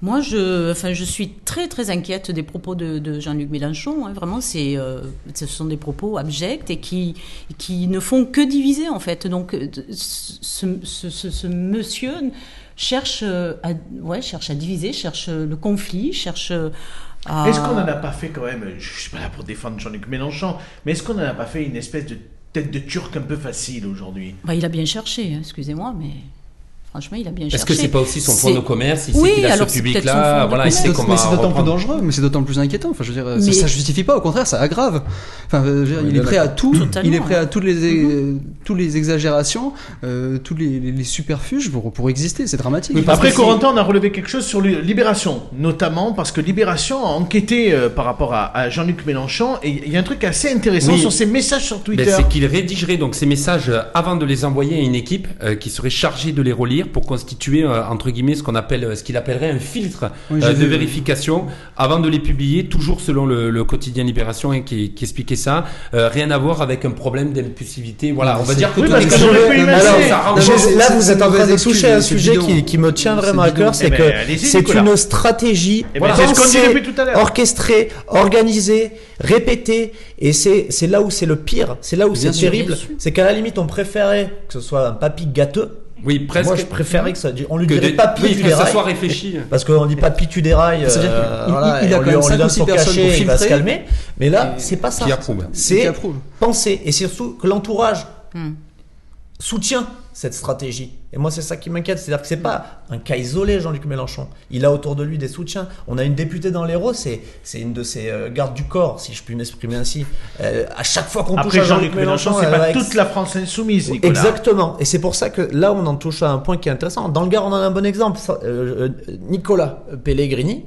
Moi, je, enfin, je suis très très inquiète des propos de, de Jean-Luc Mélenchon. hein. Vraiment, c'est, euh, ce sont des propos abjects et qui, qui ne font que diviser en fait. Donc, euh, ce, ce- ce- ce monsieur cherche euh, à, ouais, cherche à diviser, cherche le conflit, cherche à. Est-ce qu'on n'en a pas fait quand même, je suis pas là pour défendre Jean-Luc Mélenchon, mais est-ce qu'on n'en a pas fait une espèce de tête de turc un peu facile aujourd'hui? Bah, il a bien cherché, hein, excusez-moi, mais franchement, il a bien cherché. Est-ce que c'est pas aussi son C'est- de commerce Il sait Oui, qu'il a alors ce public-là, voilà, il Mais sait c'est comment mais c'est d'autant plus dangereux, mais c'est d'autant plus inquiétant. Enfin, je veux dire, ça- Mais- ça, justifie pas, au contraire, ça aggrave. Enfin, je veux dire, Oui, il est prêt à tout, Totalement, il est prêt à toutes les, Mhm. tous les exagérations, euh, tous les, les, les superfuges pour, pour exister. C'est dramatique. Oui, Après, Corentin, on a relevé quelque chose sur Libération, notamment parce que Libération a enquêté euh, par rapport à, à Jean-Luc Mélenchon, et il y a un truc assez intéressant Oui. sur ses messages sur Ben, Twitter. c'est qu'il rédigerait donc ces messages euh, avant de les envoyer à une équipe euh, qui serait chargée de les relire pour constituer euh, entre guillemets ce qu'on appelle ce qu'il appellerait un filtre Oui, euh, de vérification avant de les publier toujours selon le, le quotidien Libération hein, qui, qui expliquait ça. Euh, rien à voir avec un problème d'impulsivité. Voilà on va dire que Oui, tout parce que Alors, là, vous êtes en train de toucher à un sujet qui, qui me tient vraiment à cœur, c'est Eh ben, que allez-y, c'est une stratégie Eh ben, orchestrée, organisée, répétée, et c'est c'est là où c'est le pire, c'est là où c'est terrible, c'est qu'à la limite on préférait que ce soit un papy gâteux. Oui presque Moi je préférais que ça, on lui dirait des- papy oui, tu que ça soit réfléchi Parce qu'on dit papy tu dérailles, C'est-à-dire euh, qu'il- voilà, il et a on quand lui, même on lui donne son cachet, il va se calmer. Mais là, c'est pas ça. qui approuve C'est Qui approuve. penser et surtout que l'entourage Hmm. soutient cette stratégie. Et moi, c'est ça qui m'inquiète. C'est-à-dire que c'est pas un cas isolé, Jean-Luc Mélenchon. Il a autour de lui des soutiens. On a une députée dans l'Hérault, c'est, c'est une de ses euh, gardes du corps, si je puis m'exprimer ainsi. Euh, à chaque fois qu'on touche à Jean-Luc Mélenchon, c'est pas ex- toute la France insoumise, Nicolas. Exactement. Et c'est pour ça que là, on en touche à un point qui est intéressant. Dans le Gard, on en a un bon exemple. Euh, Nicolas Pellegrini.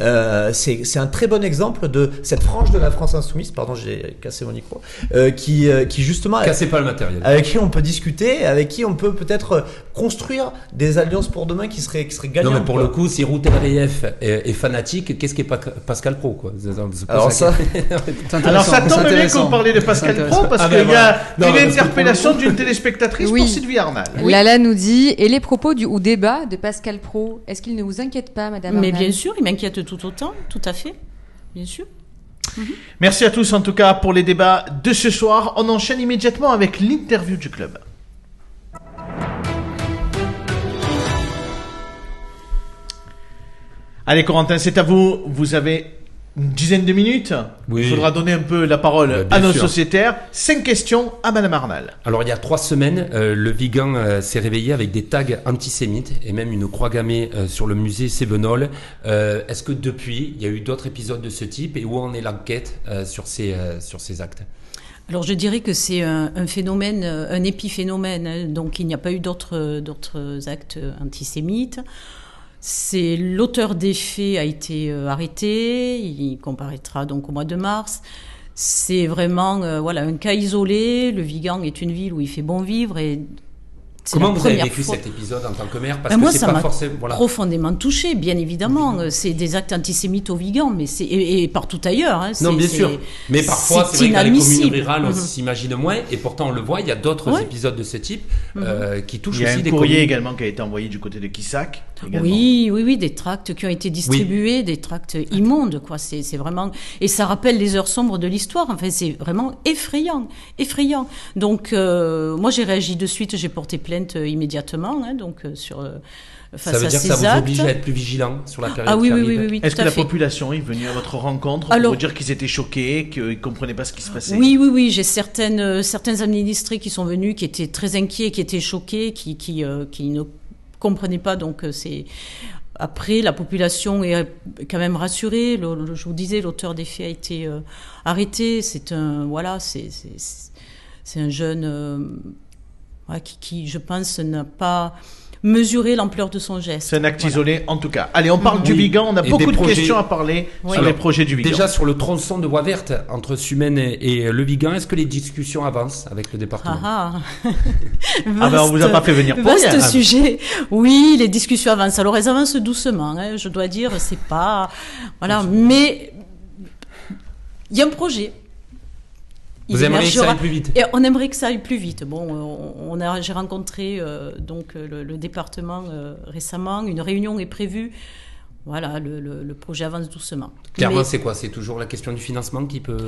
Euh, c'est un très bon exemple de cette frange de la France insoumise, pardon j'ai cassé mon micro, euh, qui, euh, qui justement cassez pas le matériel. avec qui on peut discuter, avec qui on peut peut-être construire des alliances pour demain qui seraient, qui seraient non gagnantes. mais pour quoi. le coup si Routel Rief est, est fanatique qu'est-ce qu'est pas Pascal Pro quoi? C'est- c'est pas Alors ça, <laughs> Alors ça tombe bien vous parlez de Pascal. Pro, parce Ah qu'il ben y a voilà. Non, une interpellation d'une téléspectatrice Oui. pour Sylvie Arnal. Lala nous dit Et les propos du ou débat de Pascal Pro, est-ce qu'il ne vous inquiète pas, madame Mais Arnal bien sûr, il m'inquiète tout autant, tout à fait, bien sûr. Merci à tous en tout cas pour les débats de ce soir. On enchaîne immédiatement avec l'interview du club. Allez Corentin, c'est à vous. Vous avez une dizaine de minutes. Oui. Il faudra donner un peu la parole Euh, bien à nos sûr. sociétaires. Cinq questions à Madame Arnal. Alors il y a trois semaines, euh, le Vigan euh, s'est réveillé avec des tags antisémites et même une croix gammée euh, sur le musée Sévenol. Euh, Est-ce que depuis, il y a eu d'autres épisodes de ce type et où en est l'enquête euh, sur, ces, euh, sur ces actes? Alors je dirais que c'est un, un phénomène, un épiphénomène, hein, donc il n'y a pas eu d'autres d'autres actes antisémites. C'est l'auteur des faits a été euh, arrêté, il comparaîtra donc au mois de mars. C'est vraiment euh, voilà un cas isolé. Le Vigan est une ville où il fait bon vivre et Comment vous avez vécu fois- cet épisode en tant que maire? Parce Ben que moi, ça m'a. Voilà. profondément touché, bien évidemment. C'est des actes antisémites au Vigan, mais c'est et, et partout ailleurs. hein. Non, bien sûr. Mais parfois, c'est vrai que dans les communes rurales, on Mhm. s'imagine moins. Et pourtant, on le voit, il y a d'autres Ouais. épisodes de ce type Mhm. euh, qui touchent Il y a aussi un des courrier communes. également qui a été envoyé du côté de Kissac. Également. Oui, oui, oui, des tracts qui ont été distribués, des tracts immondes, quoi. C'est, vraiment, et ça rappelle les heures sombres de l'histoire. Enfin, c'est vraiment effrayant, effrayant. Donc, euh, moi, j'ai réagi de suite, j'ai porté plainte euh, immédiatement, hein, donc euh, sur euh, face Ça veut à dire que ça vous actes. oblige à être plus vigilant sur la période Ah oui, qui oui, oui, oui, oui, Est-ce que la fait. population est venue à votre rencontre pour vous dire qu'ils étaient choqués, qu'ils ne comprenaient pas ce qui se passait? Oui, oui, oui, j'ai certaines, euh, certains administrés qui sont venus, qui étaient très inquiets, qui étaient choqués, qui, qui, euh, qui ne comprenaient pas. Donc, euh, c'est après la population est quand même rassurée. Je vous disais, l'auteur des faits a été euh, arrêté. C'est un, voilà, c'est, c'est, un jeune euh, qui, je pense, n'a pas mesurer l'ampleur de son geste. C'est un acte Voilà. isolé en tout cas. Allez, on parle du Oui. Vigan. On a Et beaucoup de projets- questions à parler Oui. sur les projets du Vigan. Déjà sur le tronçon de voie verte entre Sumène et, et Le Vigan, est-ce que les discussions avancent avec le département Ah ah. <laughs> <laughs> Ah ben, on vous a pas fait venir pour Vaste rien. sujet. Oui, les discussions avancent. Alors elles avancent doucement, hein, je dois dire. C'est pas voilà, mais il y a un projet. Vous aimeriez que ça aille plus vite Et on aimerait que ça aille plus vite. Bon, euh, on on a, j'ai rencontré euh, donc euh, le, le département euh, récemment. Une réunion est prévue. Voilà, le, le- le projet avance doucement. Clairement, Mais- c'est quoi? C'est toujours la question du financement qui peut.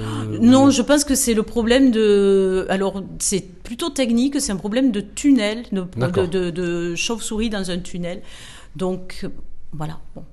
non, je pense que c'est le problème de. Alors, c'est plutôt technique, c'est un problème de tunnel, de, de, de- de chauve-souris dans un tunnel. Donc, voilà. Bon,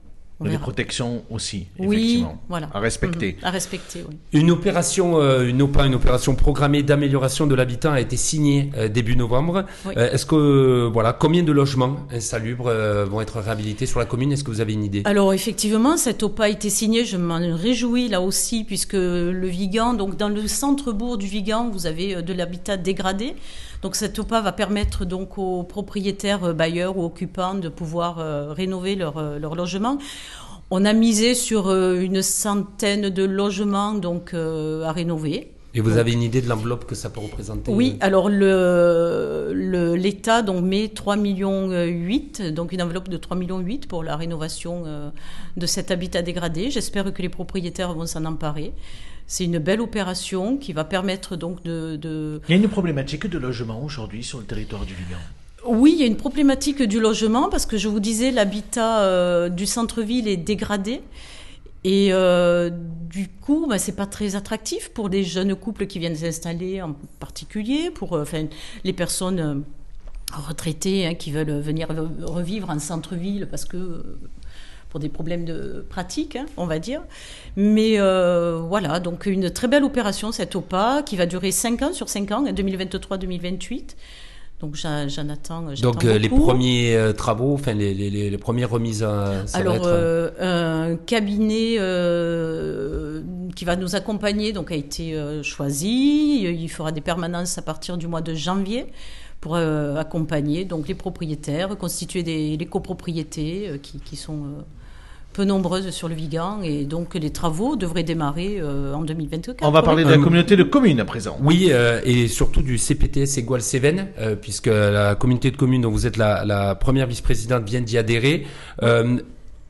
verra. protections aussi, Oui, effectivement. voilà. À respecter. Mhm, à respecter, oui. Une opération, euh, une OPA, une opération programmée d'amélioration de l'habitat a été signée euh, début novembre. Oui. Euh, Est-ce que, voilà, combien de logements insalubres euh, vont être réhabilités sur la commune? Est-ce que vous avez une idée? Alors effectivement, cette OPA a été signée, je m'en réjouis là aussi, puisque le Vigan, donc dans le centre-bourg du Vigan, vous avez de l'habitat dégradé. Donc cette OPA va permettre donc aux propriétaires, euh, bailleurs ou occupants de pouvoir euh, rénover leur, euh, leur logement. On a misé sur une centaine de logements donc à rénover. Et vous avez une idée de l'enveloppe que ça peut représenter Oui, alors le le- l'État donc met 3 millions 8, donc une enveloppe de 3 millions 8 pour la rénovation euh, de cet habitat dégradé. J'espère que les propriétaires vont s'en emparer. C'est une belle opération qui va permettre donc de, de- Il y a une problématique de logement aujourd'hui sur le territoire du Vigan. Oui, il y a une problématique du logement parce que je vous disais l'habitat euh, du centre-ville est dégradé. Et euh, du coup, bah, c'est pas très attractif pour les jeunes couples qui viennent s'installer en particulier, pour euh, les personnes euh, retraitées hein, qui veulent venir re- revivre en centre-ville parce que pour des problèmes de pratique, hein, on va dire. Mais voilà, donc une très belle opération cette OPA qui va durer 5 ans sur 5 ans, 2023-2028. Donc j'en j'en attends. Donc euh, les premiers euh, travaux, enfin les, les, les, les premières remises, euh, ça va Alors, être. euh, un cabinet euh, qui va nous accompagner donc a été euh, choisi. Il fera des permanences à partir du mois de janvier pour euh, accompagner donc les propriétaires, constituer des les copropriétés euh, qui, qui sont euh, peu nombreuses sur le Vigan et donc les travaux devraient démarrer euh, en 2024. On va parler de la Euh, communauté de communes à présent. Oui, euh, et surtout du CPTS Égual Cévennes, euh, puisque la communauté de communes dont vous êtes la, la première vice-présidente vient d'y adhérer.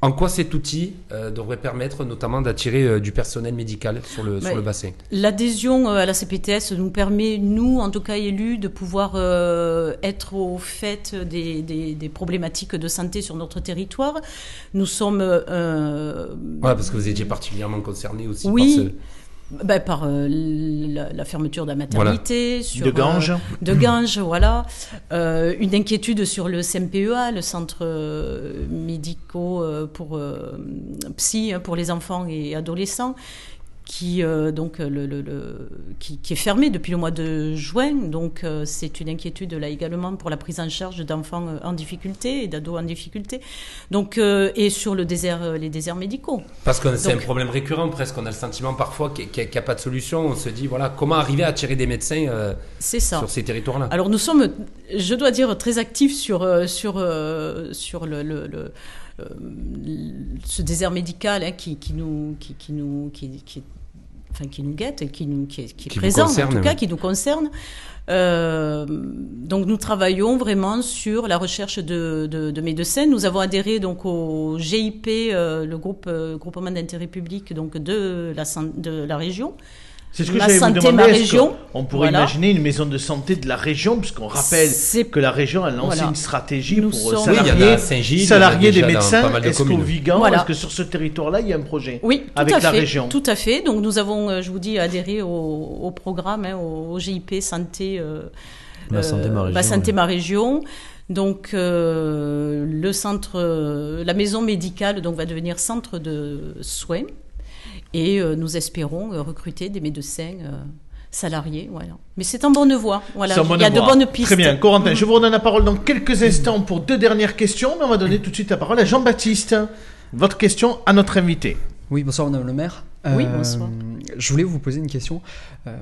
En quoi cet outil euh, devrait permettre notamment d'attirer euh, du personnel médical sur le, sur Ouais. le bassin? L'adhésion euh, à la CPTS nous permet, nous, en tout cas élus, de pouvoir euh, être au fait des, des- des problématiques de santé sur notre territoire. Nous sommes... Voilà, parce que vous étiez particulièrement concerné aussi Oui. par ce... ben, par euh, la, la fermeture de la maternité, sur, De Ganges. euh, de Ganges, voilà. Euh, une inquiétude sur le CMPEA, le centre euh, médico pour psy hein, pour les enfants et adolescents, qui euh, donc le, le- le- qui, qui est fermé depuis le mois de juin. Donc euh, c'est une inquiétude là également pour la prise en charge d'enfants euh, en difficulté et d'ados en difficulté. Donc euh, et sur le désert, euh, les déserts médicaux. Parce que c'est un problème récurrent presque. On a le sentiment parfois qu'il n'y a, pas de solution. On se dit, voilà, comment arriver à attirer des médecins euh, C'est ça. sur ces territoires-là? Alors nous sommes, je dois dire, très actifs sur, euh, sur, euh, sur le, le- le- euh, ce désert médical hein, qui, qui nous, qui, qui nous, qui, qui- enfin, qui nous guette, et qui, nous, qui est, qui est Qui vous présent, concerne, en tout cas, qui nous concerne. Euh, donc nous travaillons vraiment sur la recherche de, de, de médecins. Nous avons adhéré donc au GIP, euh, le groupe euh, groupement d'intérêt public donc de la, san- de la région. C'est ce que j'allais vous santé, demander. ma région. qu'on- On pourrait Voilà. imaginer une maison de santé de la région, puisqu'on rappelle C'est- que la région a lancé Voilà. une stratégie Nous pour sommes- Oui, il y en a salarier, à Saint-Gilles, salarier il y en des médecins. de Est-ce qu'au. Vigan, Voilà. est-ce que sur ce territoire-là, il y a un projet Oui, tout avec à la fait, région? Tout à fait. Donc nous avons, euh, je vous dis, adhéré au, au programme, hein, au, au GIP Santé. euh, Ma santé, ma euh, région, santé, ma région. Donc euh, le centre, euh, la maison médicale, donc va devenir centre de soins, et euh, nous espérons euh, recruter des médecins. euh, salariés, voilà. Mais c'est en bonne voie, voilà. Il y a de voie. bonnes pistes. Très bien. Corentin, Mhm. je vous redonne la parole dans quelques instants pour deux dernières questions, mais on va donner tout de suite la parole à Jean-Baptiste. Votre question à notre invité. Oui, bonsoir Madame le maire. Oui, Euh, bonsoir. Je voulais vous poser une question. Euh,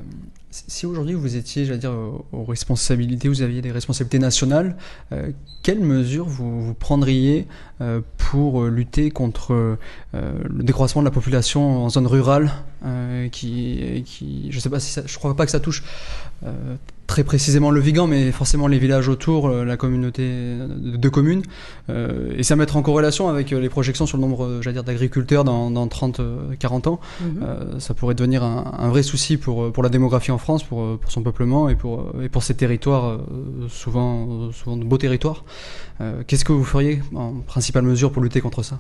Si aujourd'hui vous étiez, j'allais dire, aux, aux responsabilités, vous aviez des responsabilités nationales, euh, quelles mesures vous, vous prendriez euh, pour euh, lutter contre euh, le décroissement de la population en zone rurale, euh, qui, qui, je sais pas si ça, je crois pas que ça touche euh, très précisément le Vigan, mais forcément les villages autour, euh, la communauté de, communes, euh, et ça mettre en corrélation avec euh, les projections sur le nombre, euh, j'allais dire, d'agriculteurs dans, dans 30, euh, 40 ans. Mhm. Euh, ça pourrait devenir un, un vrai souci pour, euh, pour la démographie en France, pour, euh, pour son peuplement et pour, euh, et pour ces territoires, euh, souvent, euh, souvent de beaux territoires. Euh, Qu'est-ce que vous feriez en principale mesure pour lutter contre ça?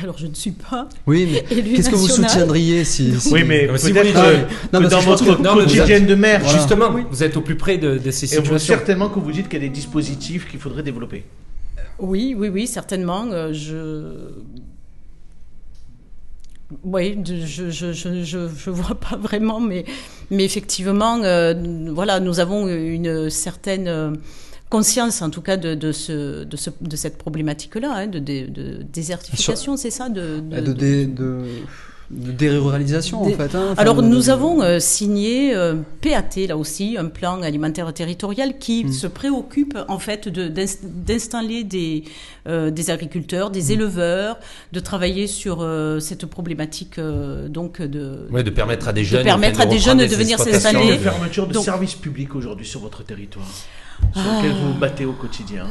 Alors, je ne suis pas Oui, mais <laughs> qu'est-ce que vous soutiendriez si, si- Oui, mais mais si peut-être euh, que dans votre que- quotidienne de maire, Voilà. Justement, vous êtes au plus près de, de ces et vous, situations. certainement que vous dites qu'il y a des dispositifs qu'il faudrait développer. Oui, oui, oui, certainement. euh, je. Oui, je je, je, je, je vois pas <laughs> vraiment, mais, mais effectivement, euh, voilà, nous avons une certaine euh, conscience, en tout cas, de, de, ce, de, ce, de cette problématique-là, hein, de, de, de désertification, c'est ça de, de, de, de, de, de déruralisation, Des- en fait. hein, enfin, Alors de- nous de- avons euh, signé euh, PAT là aussi, un plan alimentaire territorial qui Mm. se préoccupe en fait de- d'inst- d'installer des, euh, des agriculteurs, des éleveurs, de travailler sur euh, cette problématique euh, donc de Ouais, de permettre à des jeunes, permettre enfin, à des jeunes de venir s'installer. de fermeture de Donc- services publics aujourd'hui sur votre territoire, sur Ah. lequel vous vous battez au quotidien.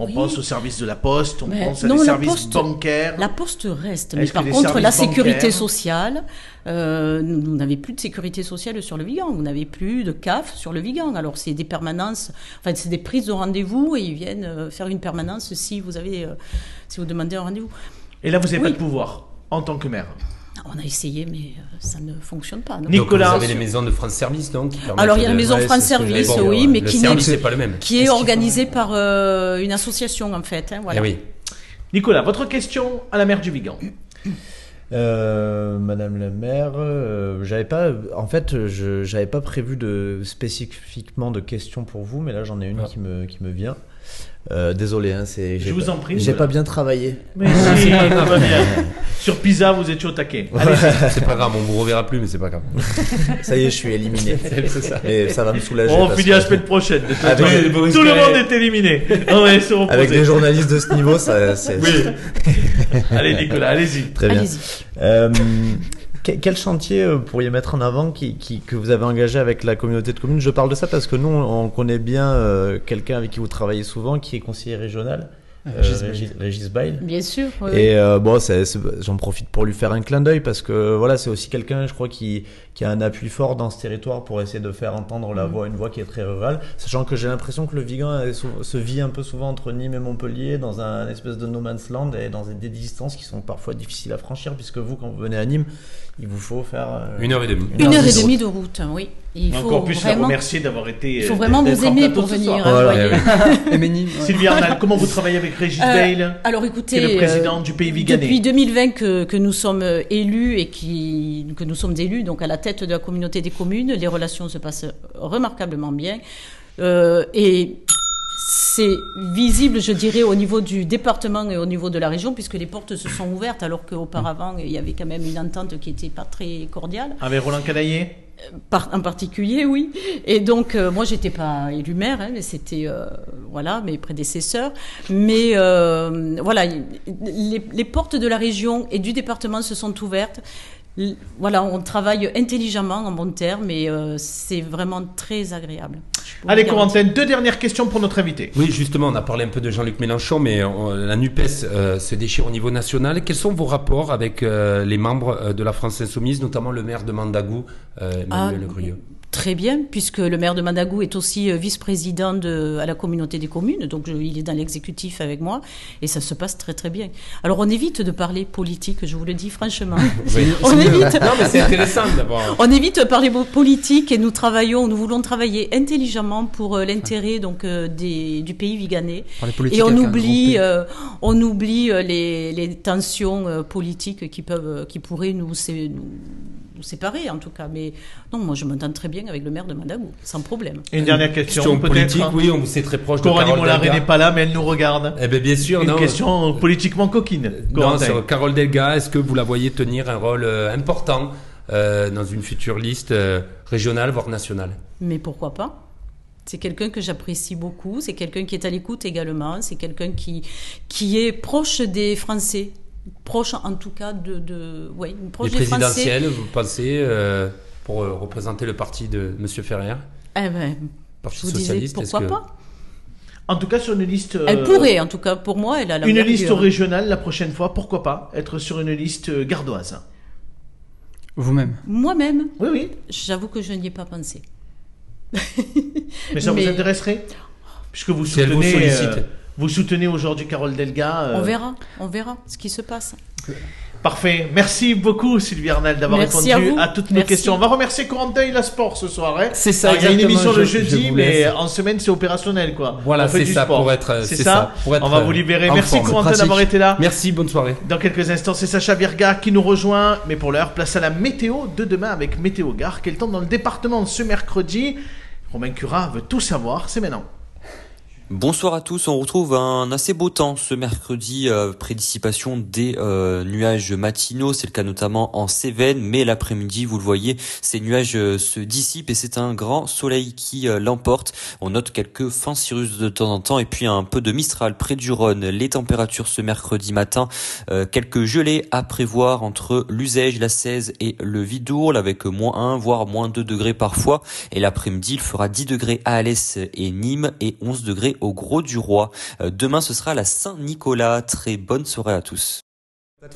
On Oui. pense au service de la poste, on Mais pense à non, des la services Poste- bancaires. La poste reste, mais par contre la sécurité sociale, euh, nous vous n'avez plus de sécurité sociale sur le Vigan, vous n'avez plus de CAF sur le Vigan. Alors c'est des permanences, enfin c'est des prises de rendez-vous et ils viennent euh, faire une permanence si vous avez, euh, si vous demandez un rendez-vous. Et là, vous n'avez Oui. pas de pouvoir en tant que maire. On a essayé, mais euh, ça ne fonctionne pas. non. Donc, Nicolas, vous avez les maisons de France Service, donc qui permettent Alors il y a la maison France Service, oui, ouais. mais qui service, n'est c'est pas le même. qui est organisée par euh, une association en fait. hein, voilà. Eh oui. Nicolas, votre question à la maire du Vigan. Euh, Madame la maire, euh, j'avais pas, en fait, je j'avais pas prévu de spécifiquement de questions pour vous, mais là j'en ai une Ah. qui me qui me vient. Euh, désolé, hein, c'est. Je j'ai vous pas- en prie, J'ai Nicolas. pas bien travaillé. Mais si, <laughs> bien. Sur Pisa, vous étiez au taquet. <laughs> C'est pas grave, on vous reverra plus, mais c'est pas grave. <laughs> Ça y est, je suis éliminé. Et ça va me soulager. On finit la semaine prochaine. de Avec- Tout le monde est éliminé. On va se reposer. Avec des journalistes de ce niveau, ça, c'est. Oui. Allez, Nicolas, allez-y. Très bien. Euh, quel chantier euh, pourriez mettre en avant qui, qui- que vous avez engagé avec la communauté de communes? Je parle de ça parce que nous, on, on connaît bien euh, quelqu'un avec qui vous travaillez souvent, qui est conseiller régional, Régis Régis, Bail. Bien sûr. oui. Et euh, bon, j'en profite pour lui faire un clin d'œil parce que voilà, c'est aussi quelqu'un, je crois, qui, qui a un appui fort dans ce territoire pour essayer de faire entendre la Mm. voix, une voix qui est très rurale. Sachant que j'ai l'impression que le Vigan se vit un peu souvent entre Nîmes et Montpellier, dans un espèce de no man's land et dans des distances qui sont parfois difficiles à franchir, puisque vous, quand vous venez à Nîmes, il vous faut faire euh, Une heure et demie. Une heure et demie de route, hein, oui. Il faut Encore plus la vraiment, remercier d'avoir été. il faut euh, vraiment vous aimer pour venir. hein. <laughs> Sylvie Arnal, comment vous travaillez avec Régis Euh, Bail, Alors qui écoutez, est le euh, président du pays Viganais Depuis 2020 que, que nous sommes euh, élus et qui, que nous sommes élus donc à la tête de la communauté des communes, les relations se passent remarquablement bien. Euh, et c'est visible, je dirais, au niveau du département et au niveau de la région, puisque les portes se sont ouvertes, alors qu'auparavant, il y avait quand même une entente qui n'était pas très cordiale. Avec Roland Cadaillé Par, en particulier, oui. Et donc, euh, moi, j'étais pas élu maire, hein, mais c'était euh, voilà mes prédécesseurs. Mais euh, voilà, les, portes de la région et du département se sont ouvertes. Voilà, on travaille intelligemment en bon terme, et c'est vraiment très agréable. Allez. Corentin, deux dernières questions pour notre invité. Oui, justement, on a parlé un peu de Jean-Luc Mélenchon, mais euh, la NUPES euh, se déchire au niveau national. Quels sont vos rapports avec euh, les membres de la France Insoumise, notamment le maire de Mandagou, euh, Emmanuel Ah, Gruyeux Très bien, puisque le maire de Mandagou est aussi euh, vice-président de, à la communauté des communes, donc je- il est dans l'exécutif avec moi, et ça se passe très très bien. Alors on évite de parler politique, je vous le dis franchement. <laughs> on évite. Non, mais c'est intéressant d'avoir. On évite de parler politique et nous travaillons, nous voulons travailler intelligemment pour euh, l'intérêt donc euh, des, du pays viganais. Et on oublie, euh, on oublie les, les tensions politiques qui peuvent, qui pourraient nous, nous séparer en tout cas. Mais non, moi je m'entends très bien avec le maire de Madagou, sans problème. Une dernière question, Question peut-être. politique, oui, on vous sait très proche de Coralie Carole Mollard Delga. n'est pas là, mais elle nous regarde. Eh bien, bien sûr, Une non. question politiquement coquine. Non, Carole Delga, est-ce que vous la voyez tenir un rôle euh, important euh, dans une future liste euh, régionale, voire nationale? Mais pourquoi pas? C'est quelqu'un que j'apprécie beaucoup, c'est quelqu'un qui est à l'écoute également, c'est quelqu'un qui, qui est proche des Français, proche en tout cas de... de ouais, proche Les des Français. présidentielles, vous pensez, euh, pour euh, représenter le parti de M. Ferrer, Eh ben, Parti je vous socialiste pourquoi que- pas En tout cas, sur une liste. euh, Elle pourrait, en tout cas pour moi, elle a la Une liste régionale la prochaine fois, pourquoi pas être sur une liste gardoise Vous-même. Moi-même, Oui, oui. j'avoue que je n'y ai pas pensé. Mais ça Mais- vous intéresserait? Puisque vous Si elle vous soutenez, sollicite. euh, vous soutenez aujourd'hui Carole Delga. euh, On verra, on verra ce qui se passe. Parfait. Merci beaucoup, Sylvie Arnal, d'avoir répondu à toutes nos Merci. questions. On va remercier Corentin et la Sport ce soir. hein. C'est ça, Alors, Il y a une émission le je- je jeudi, mais en semaine, c'est opérationnel, quoi. Voilà, c'est ça, sport. pour être- C'est ça, ça, pour être, On va vous euh, libérer. en Merci, forme. Corentin, d'avoir été là. Merci, bonne soirée. Dans quelques instants, c'est Sacha Virga qui nous rejoint. Mais pour l'heure, place à la météo de demain avec Météo Gare. Quel temps dans le département ce mercredi Romain Cura veut tout savoir. C'est maintenant. Bonsoir à tous, on retrouve un assez beau temps ce mercredi, euh, prédissipation des euh, nuages matinaux, c'est le cas notamment en Cévennes, mais l'après-midi, vous le voyez, ces nuages euh, se dissipent et c'est un grand soleil qui euh, l'emporte. On note quelques fins cirrus de temps en temps et puis un peu de mistral près du Rhône. Les températures ce mercredi matin, quelques gelées à prévoir entre l'Uzège, la 16 et le Vidourle avec moins 1 voire moins 2 degrés parfois. Et l'après-midi, il fera 10 degrés à Alès et Nîmes et 11 degrés au Gros du Roi. Euh, demain, ce sera la Saint-Nicolas. Très bonne soirée à tous.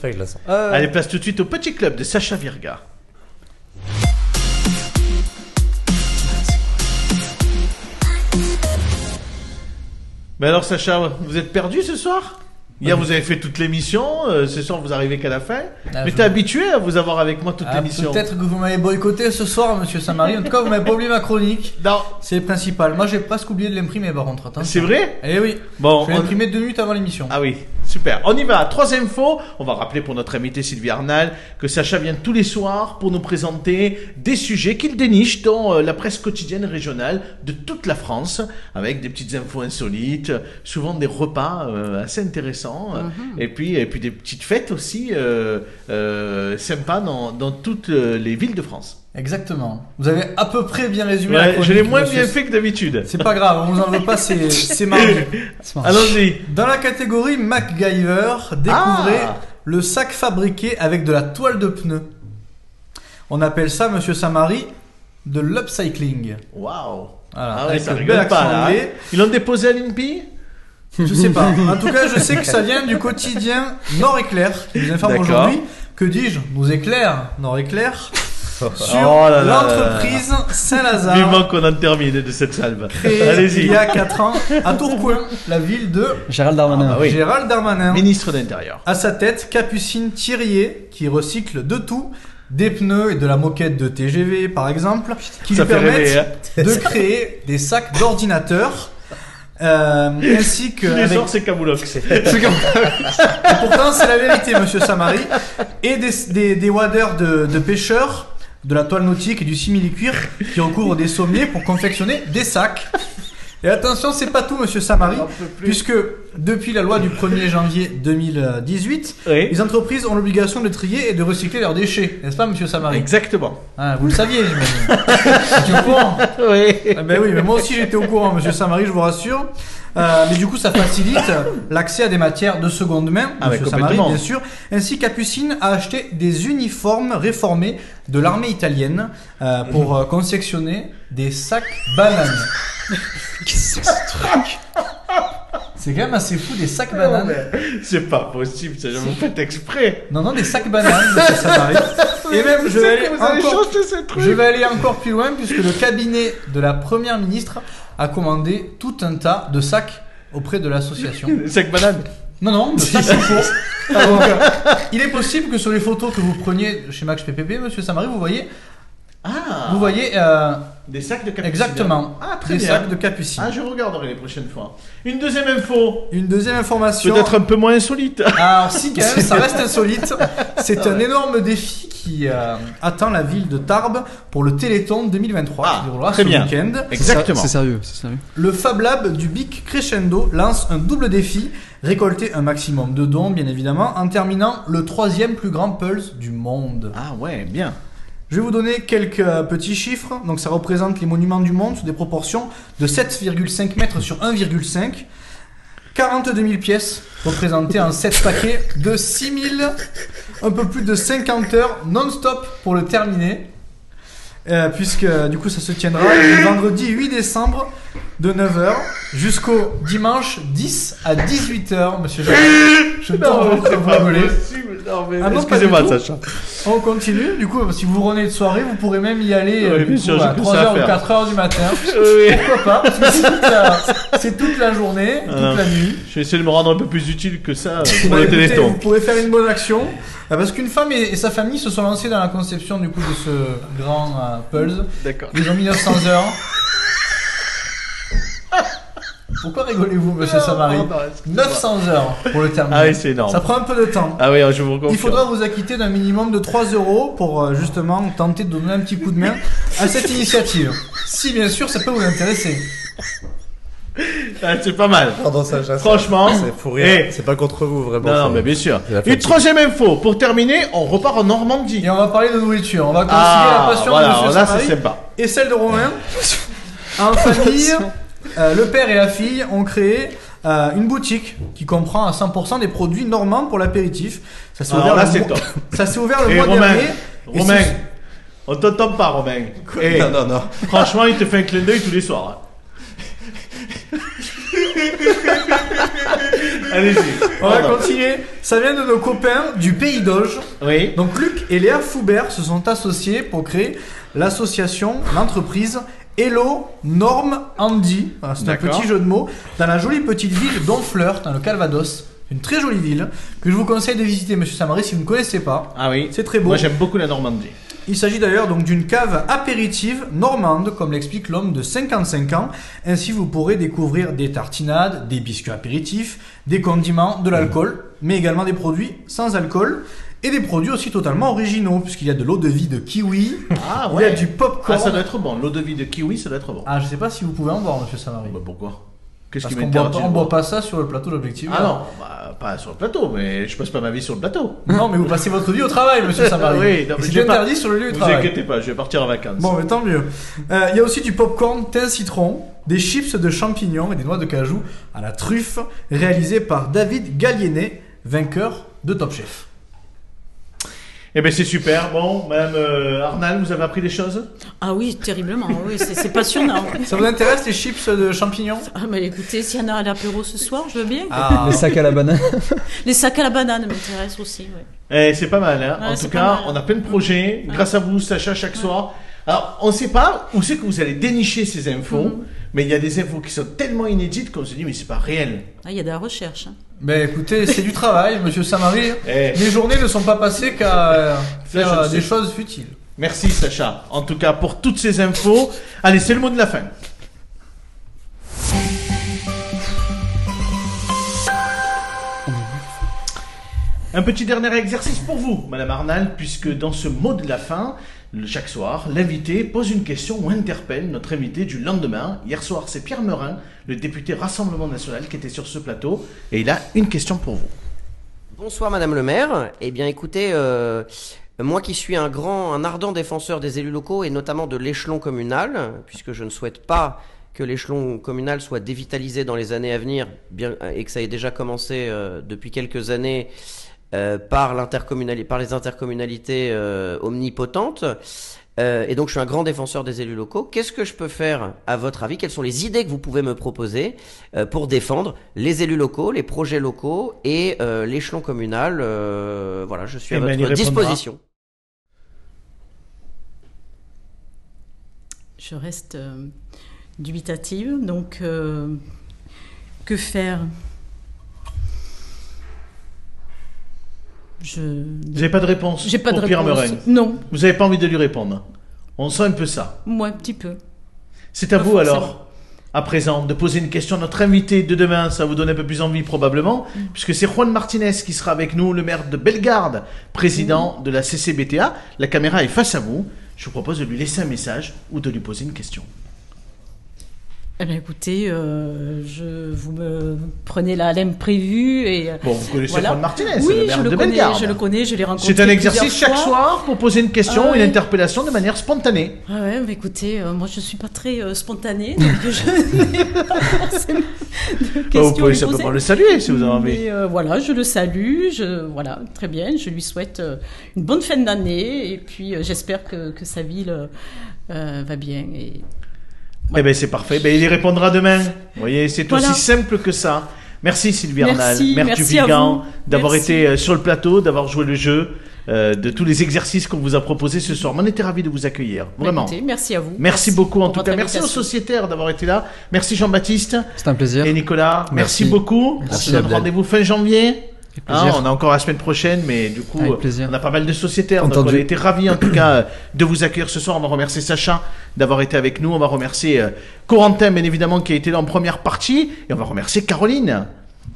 Glaçon. Allez, place tout de suite au petit club de Sacha Virga. Mais alors, Sacha, vous êtes perdu ce soir? Hier, vous avez fait toute l'émission. euh, ce soir, vous arrivez qu'à la fin. Ah, Mais je- t'es habitué à vous avoir avec moi toute Ah, l'émission. Peut-être que vous m'avez boycotté ce soir, monsieur Samari. En tout cas, vous m'avez pas oublié ma chronique. Non, C'est le principal. Moi, j'ai presque oublié de l'imprimer par contre. C'est vrai? Eh oui. Bon, Je l'ai on- imprimé deux minutes avant l'émission. Ah oui, super. On y va. Trois infos. On va rappeler pour notre invité Sylvie Arnal que Sacha vient tous les soirs pour nous présenter des sujets qu'il déniche dans euh, la presse quotidienne régionale de toute la France, avec des petites infos insolites, souvent des repas euh, assez intéressants, euh, et puis et puis des petites fêtes aussi euh, euh, sympas dans, dans toutes les villes de France. Exactement. Vous avez à peu près bien résumé la Ouais, chronique. je l'ai moins bien fait que d'habitude. C'est pas grave, on vous en veut pas, c'est <laughs> c'est. Allons-y. Dans la catégorie MacGyver, découvrez Ah. le sac fabriqué avec de la toile de pneu. On appelle ça, monsieur Samari, de l'upcycling. Waouh. Voilà, Ah ouais, ça le rigole pas là. hein. Ils l'ont déposé à l'INPI? Je sais pas. En tout cas, je sais que ça <laughs> vient du quotidien Nord Éclair, qui nous informe aujourd'hui. Que dis-je? Nous éclaire, Nord Éclair, sur Oh l'entreprise Saint-Lazare, Vivement qu'on en termine de cette salve. créée il y a 4 ans à Tourcoing, la ville de Gérald Darmanin. Ah bah oui. Gérald Darmanin. Ministre d'Intérieur. À sa tête, Capucine Thirier, qui recycle de tout, des pneus et de la moquette de TGV par exemple, qui Ça lui permettent rêver, hein. de créer des sacs d'ordinateur. Euh, ainsi que les avec- c'est Camoulox. <laughs> Et pourtant, c'est la vérité, monsieur Samari. Et des, des, des waders de, de pêcheurs, de la toile nautique et du simili-cuir qui recouvrent des sommiers pour confectionner des sacs. Et attention, c'est pas tout, monsieur Samari, puisque depuis la loi du 1er janvier 2018, Oui. les entreprises ont l'obligation de trier et de recycler leurs déchets, n'est-ce pas, monsieur Samari? Exactement. Ah, Vous le saviez, j'imagine. <laughs> Tu es au courant Oui. ah ben oui, mais moi aussi j'étais au courant, monsieur Samari, je vous rassure. Euh, mais du coup, ça facilite l'accès à des matières de seconde main, Ah, monsieur Samari, bien sûr. Ainsi, Capucine a acheté des uniformes réformés de l'armée italienne euh, pour euh, confectionner des sacs bananes. <laughs> C'est quand même assez fou, des sacs bananes. C'est pas possible, c'est jamais fait exprès. Non, non, des sacs bananes, monsieur Samari. <laughs> Et même, je vais, aller encore, changer ce truc. je vais aller encore plus loin, puisque le cabinet de la première ministre a commandé tout un tas de sacs auprès de l'association. Sac banane. Non, non, de sacs <laughs> il est possible que sur les photos que vous preniez chez Max PPP, monsieur Samari, vous voyez, Ah. vous voyez euh, Des sacs de capucine. exactement Ah, très des bien. sacs de capucine. Ah, je regarderai les prochaines fois. Une deuxième info. Une deuxième information. Peut-être un peu moins insolite. Alors si quand même, ça reste <laughs> insolite. C'est un énorme défi qui euh, attend la ville de Tarbes pour le Téléthon 2023 Ah, qui déroulera très ce bien. week-end. Exactement. C'est sérieux, c'est sérieux. Le Fab Lab du Bic Crescendo lance un double défi, récolter un maximum de dons bien évidemment, en terminant le troisième plus grand Pulse du monde. Ah ouais, bien. Je vais vous donner quelques euh, petits chiffres. Donc ça représente les monuments du monde sous des proportions de 7,5 mètres sur 1,5. 42 000 pièces représentées en 7 paquets de 6 000, un peu plus de 50 heures non-stop pour le terminer. Euh, puisque du coup ça se tiendra le vendredi 8 décembre de 9h jusqu'au dimanche 10 à 18h, monsieur Jacques. Je prie, vous rigolez. Ah non, pas Excusez-moi. Sacha. On continue, du coup, si vous revenez de soirée, vous pourrez même y aller Oui, euh, sûr, à que ça à 3h ou faire. 4h du matin. <laughs> Oui. Pourquoi pas? Parce que c'est toute la, c'est toute la journée, toute Ah. la nuit. Je vais essayer de me rendre un peu plus utile que ça euh, pour Bah, le écoutez, vous pourrez faire une bonne action. Ah, Parce qu'une femme et, sa famille se sont lancées dans la conception du coup de ce grand euh, Pulse. D'accord. Ils ont mis 900 heures. Pourquoi rigolez-vous, monsieur Samari 900 heures pour le terminer. Ah oui, c'est énorme. Ça prend un peu de temps. Ah oui, je vous confirme. Il faudra vous acquitter d'un minimum de 3 euros pour euh, justement tenter de donner un petit coup de main à cette initiative. Si bien sûr ça peut vous intéresser. Ah, c'est pas mal. Pardon, Sacha. Franchement, c'est pour rire. eh. C'est pas contre vous, vraiment. Non, mais bien sûr. Une troisième info. Pour terminer, on repart en Normandie. Et on va parler de nourriture. On va concilier Ah, la passion voilà, de monsieur là, sympa. et celle de Romain. En famille, euh, le père et la fille ont créé euh, une boutique qui comprend à 100% des produits normands pour l'apéritif. Ça s'est Alors ouvert, là, le c'est mois- top. <laughs> ça s'est ouvert le Et mois Romain, dernier. Et Romain, c'est- on t'entend pas, Romain. Eh, Non, non, non. Franchement, il te fait un clin d'œil tous les soirs. hein. <laughs> Allez-y. On va Pardon. continuer. Ça vient de nos copains du Pays d'Auge. Oui. Donc Luc et Léa Foubert se sont associés pour créer l'association, l'entreprise Hello Norm Andy. Voilà, C'est un D'accord. petit jeu de mots dans la jolie petite ville d'Honfleur, dans le Calvados. Une très jolie ville que je vous conseille de visiter, Monsieur Samari, si vous ne connaissez pas. Ah oui. C'est très beau. Moi, j'aime beaucoup la Normandie. Il s'agit d'ailleurs donc d'une cave apéritive normande, comme l'explique l'homme de 55 ans. Ainsi, vous pourrez découvrir des tartinades, des biscuits apéritifs, des condiments, de l'alcool, mais également des produits sans alcool et des produits aussi totalement originaux, puisqu'il y a de l'eau de vie de kiwi, Ah il y a du popcorn. Ah, ça doit être bon. L'eau de vie de kiwi, ça doit être bon. Ah, je sais pas si vous pouvez en boire, monsieur Samari. Bah, pourquoi? Qu'est-ce qui boit, m'interdit on boit boire pas ça sur le plateau d'objectif. Ah non, bah, pas sur le plateau, mais je passe pas ma vie sur le plateau. Non, mais vous passez votre vie au travail, monsieur <laughs> Samari. Oui, c'est je vais pas- interdit sur le lieu de Vous travail. inquiétez pas, je vais partir en vacances. Bon, mais tant mieux. Euh, Il y a aussi du popcorn thym citron, des chips de champignons et des noix de cajou à la truffe, réalisés par David Galliennet, vainqueur de Top Chef. Eh ben c'est super. Bon, Madame euh, Arnal, vous avez appris des choses? Ah oui, terriblement, oui, c'est c'est passionnant. <laughs> Ça vous intéresse les chips de champignons? Ah, mais écoutez, s'il y en a à l'apéro ce soir, je veux bien. Ah, Les sacs à la banane. <laughs> Les sacs à la banane m'intéressent aussi, ouais. Eh, c'est pas mal, hein. Ouais, en tout c'est cas, mal. on a plein de projets. Grâce à vous, Sacha, chaque soir. Alors, on sait pas où c'est que vous allez dénicher ces infos, Mhm. Mais il y a des infos qui sont tellement inédites qu'on se dit, mais c'est pas réel. Ah, il y a de la recherche. hein. Ben écoutez, c'est du travail, monsieur Samari. <laughs> Eh, Les journées ne sont pas passées qu'à euh, <laughs> faire des sais. choses futiles. merci, Sacha. En tout cas, pour toutes ces infos. Allez, c'est le mot de la fin. Un petit dernier exercice pour vous, Madame Arnal, puisque dans ce mot de la fin, chaque soir, l'invité pose une question ou interpelle notre invité du lendemain. Hier soir, c'est Pierre Merin, le député Rassemblement National, qui était sur ce plateau, et il a une question pour vous. Bonsoir Madame le maire. Eh bien écoutez, euh, moi qui suis un grand, un ardent défenseur des élus locaux et notamment de l'échelon communal, puisque je ne souhaite pas que l'échelon communal soit dévitalisé dans les années à venir, et que ça ait déjà commencé euh, depuis quelques années euh, par, les intercommunalités euh, omnipotentes. Euh, et donc je suis un grand défenseur des élus locaux. Qu'est-ce que je peux faire à votre avis? Quelles sont les idées que vous pouvez me proposer euh, pour défendre les élus locaux, les projets locaux et euh, l'échelon communal? Euh, Voilà, je suis à Eh ben, votre répondra. disposition. Je reste euh, dubitative, donc euh, que faire? Je. Vous n'avez pas de réponse J'ai pas de pour Pierre réponse. Non, Vous n'avez pas envie de lui répondre On sent un peu ça. moi un petit peu. C'est à Pas vous forcément. alors, à présent, de poser une question à notre invité de demain. Ça vous donne un peu plus envie probablement, Mm. puisque c'est Juan Martinez qui sera avec nous, le maire de Bellegarde, président Mm. de la CCBTA. La caméra est face à vous. Je vous propose de lui laisser un message ou de lui poser une question. Eh bien, écoutez, euh, je, vous me prenez la l'imprévu et euh, Bon, vous connaissez Voilà. Juan Martinez, oui, le maire je le de connais, Bellegarde. je le connais, je l'ai rencontré. C'est un exercice chaque fois. soir pour poser une question, Ah une interpellation de manière spontanée. Ah ouais, mais écoutez, euh, moi je suis pas très euh, spontanée, donc je <laughs> n'ai pas forcément de Bah, questions vous pouvez simplement le saluer si vous avez envie. Mais euh, voilà, je le salue, je, voilà, très bien, je lui souhaite une bonne fin d'année et puis j'espère que, que sa ville va bien. Et... Eh ben c'est parfait. Ben, il y répondra demain. Vous voyez, c'est Voilà. aussi simple que ça. Merci Sylvie Merci, Arnal, maire merci Vigan, d'avoir Merci. été euh, sur le plateau, d'avoir joué le jeu, euh, de tous les exercices qu'on vous a proposés ce soir. On était ravis de vous accueillir, vraiment. Écoutez, merci à vous. Merci beaucoup en tout cas. Merci aux sociétaires d'avoir été là. Merci Jean-Baptiste C'est un plaisir. et Nicolas. Merci, Merci. beaucoup. Merci, on se donne rendez-vous fin janvier. Hein, on a encore la semaine prochaine, mais du coup, on a pas mal de sociétaires. Donc Entendu. on a été ravis en tout cas de vous accueillir ce soir. On va remercier Sacha d'avoir été avec nous. On va remercier euh, Corentin, bien évidemment, qui a été là en première partie. Et on va remercier Caroline.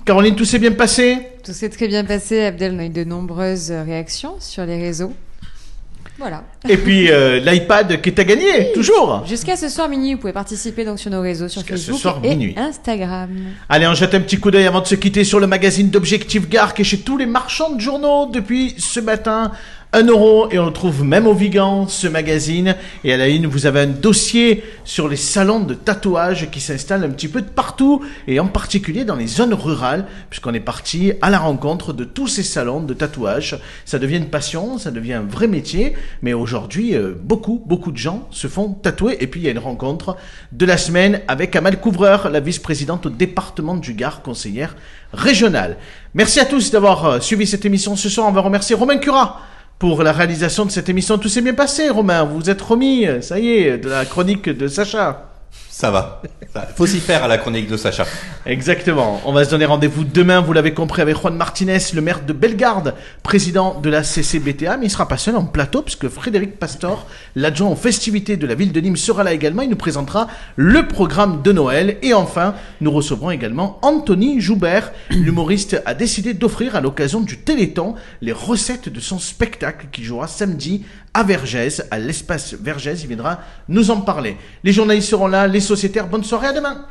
Caroline, tout s'est bien passé? Tout s'est très bien passé, Abdel. On a eu de nombreuses euh, réactions sur les réseaux. Voilà. Et puis euh, l'iPad qui est à gagner, toujours. Jusqu'à ce soir minuit, vous pouvez participer donc sur nos réseaux, sur ce Facebook soir et minuit. Instagram. Allez, on jette un petit coup d'œil avant de se quitter sur le magazine d'Objectif Gare qui est chez tous les marchands de journaux depuis ce matin. 1 euro et on le trouve même au Vigan, ce magazine. Et à la une, vous avez un dossier sur les salons de tatouage qui s'installent un petit peu de partout et en particulier dans les zones rurales puisqu'on est parti à la rencontre de tous ces salons de tatouage. Ça devient une passion, ça devient un vrai métier. Mais aujourd'hui, euh, beaucoup, beaucoup de gens se font tatouer. Et puis il y a une rencontre de la semaine avec Amal Couvreur, la vice-présidente au département du Gard, conseillère régionale. Merci à tous d'avoir euh, suivi cette émission ce soir. On va remercier Romain Curat pour la réalisation de cette émission. Tout s'est bien passé, Romain. Vous vous êtes remis, ça y est, de la chronique de Sacha. Ça va. Ça- Faut s'y faire à la chronique de Sacha. Exactement. On va se donner rendez-vous demain, vous l'avez compris, avec Juan Martinez, le maire de Bellegarde, président de la CCBTA. Mais il sera pas seul en plateau, puisque Frédéric Pastor, l'adjoint aux festivités de la ville de Nîmes, sera là également. Il nous présentera le programme de Noël. Et enfin, nous recevrons également Anthony Joubert. <clears throat> L'humoriste a décidé d'offrir à l'occasion du Téléthon les recettes de son spectacle qui jouera samedi à Vergès, à l'espace Vergès. Il viendra nous en parler. Les journalistes seront là, les sociétaires. Bonne soirée, à demain.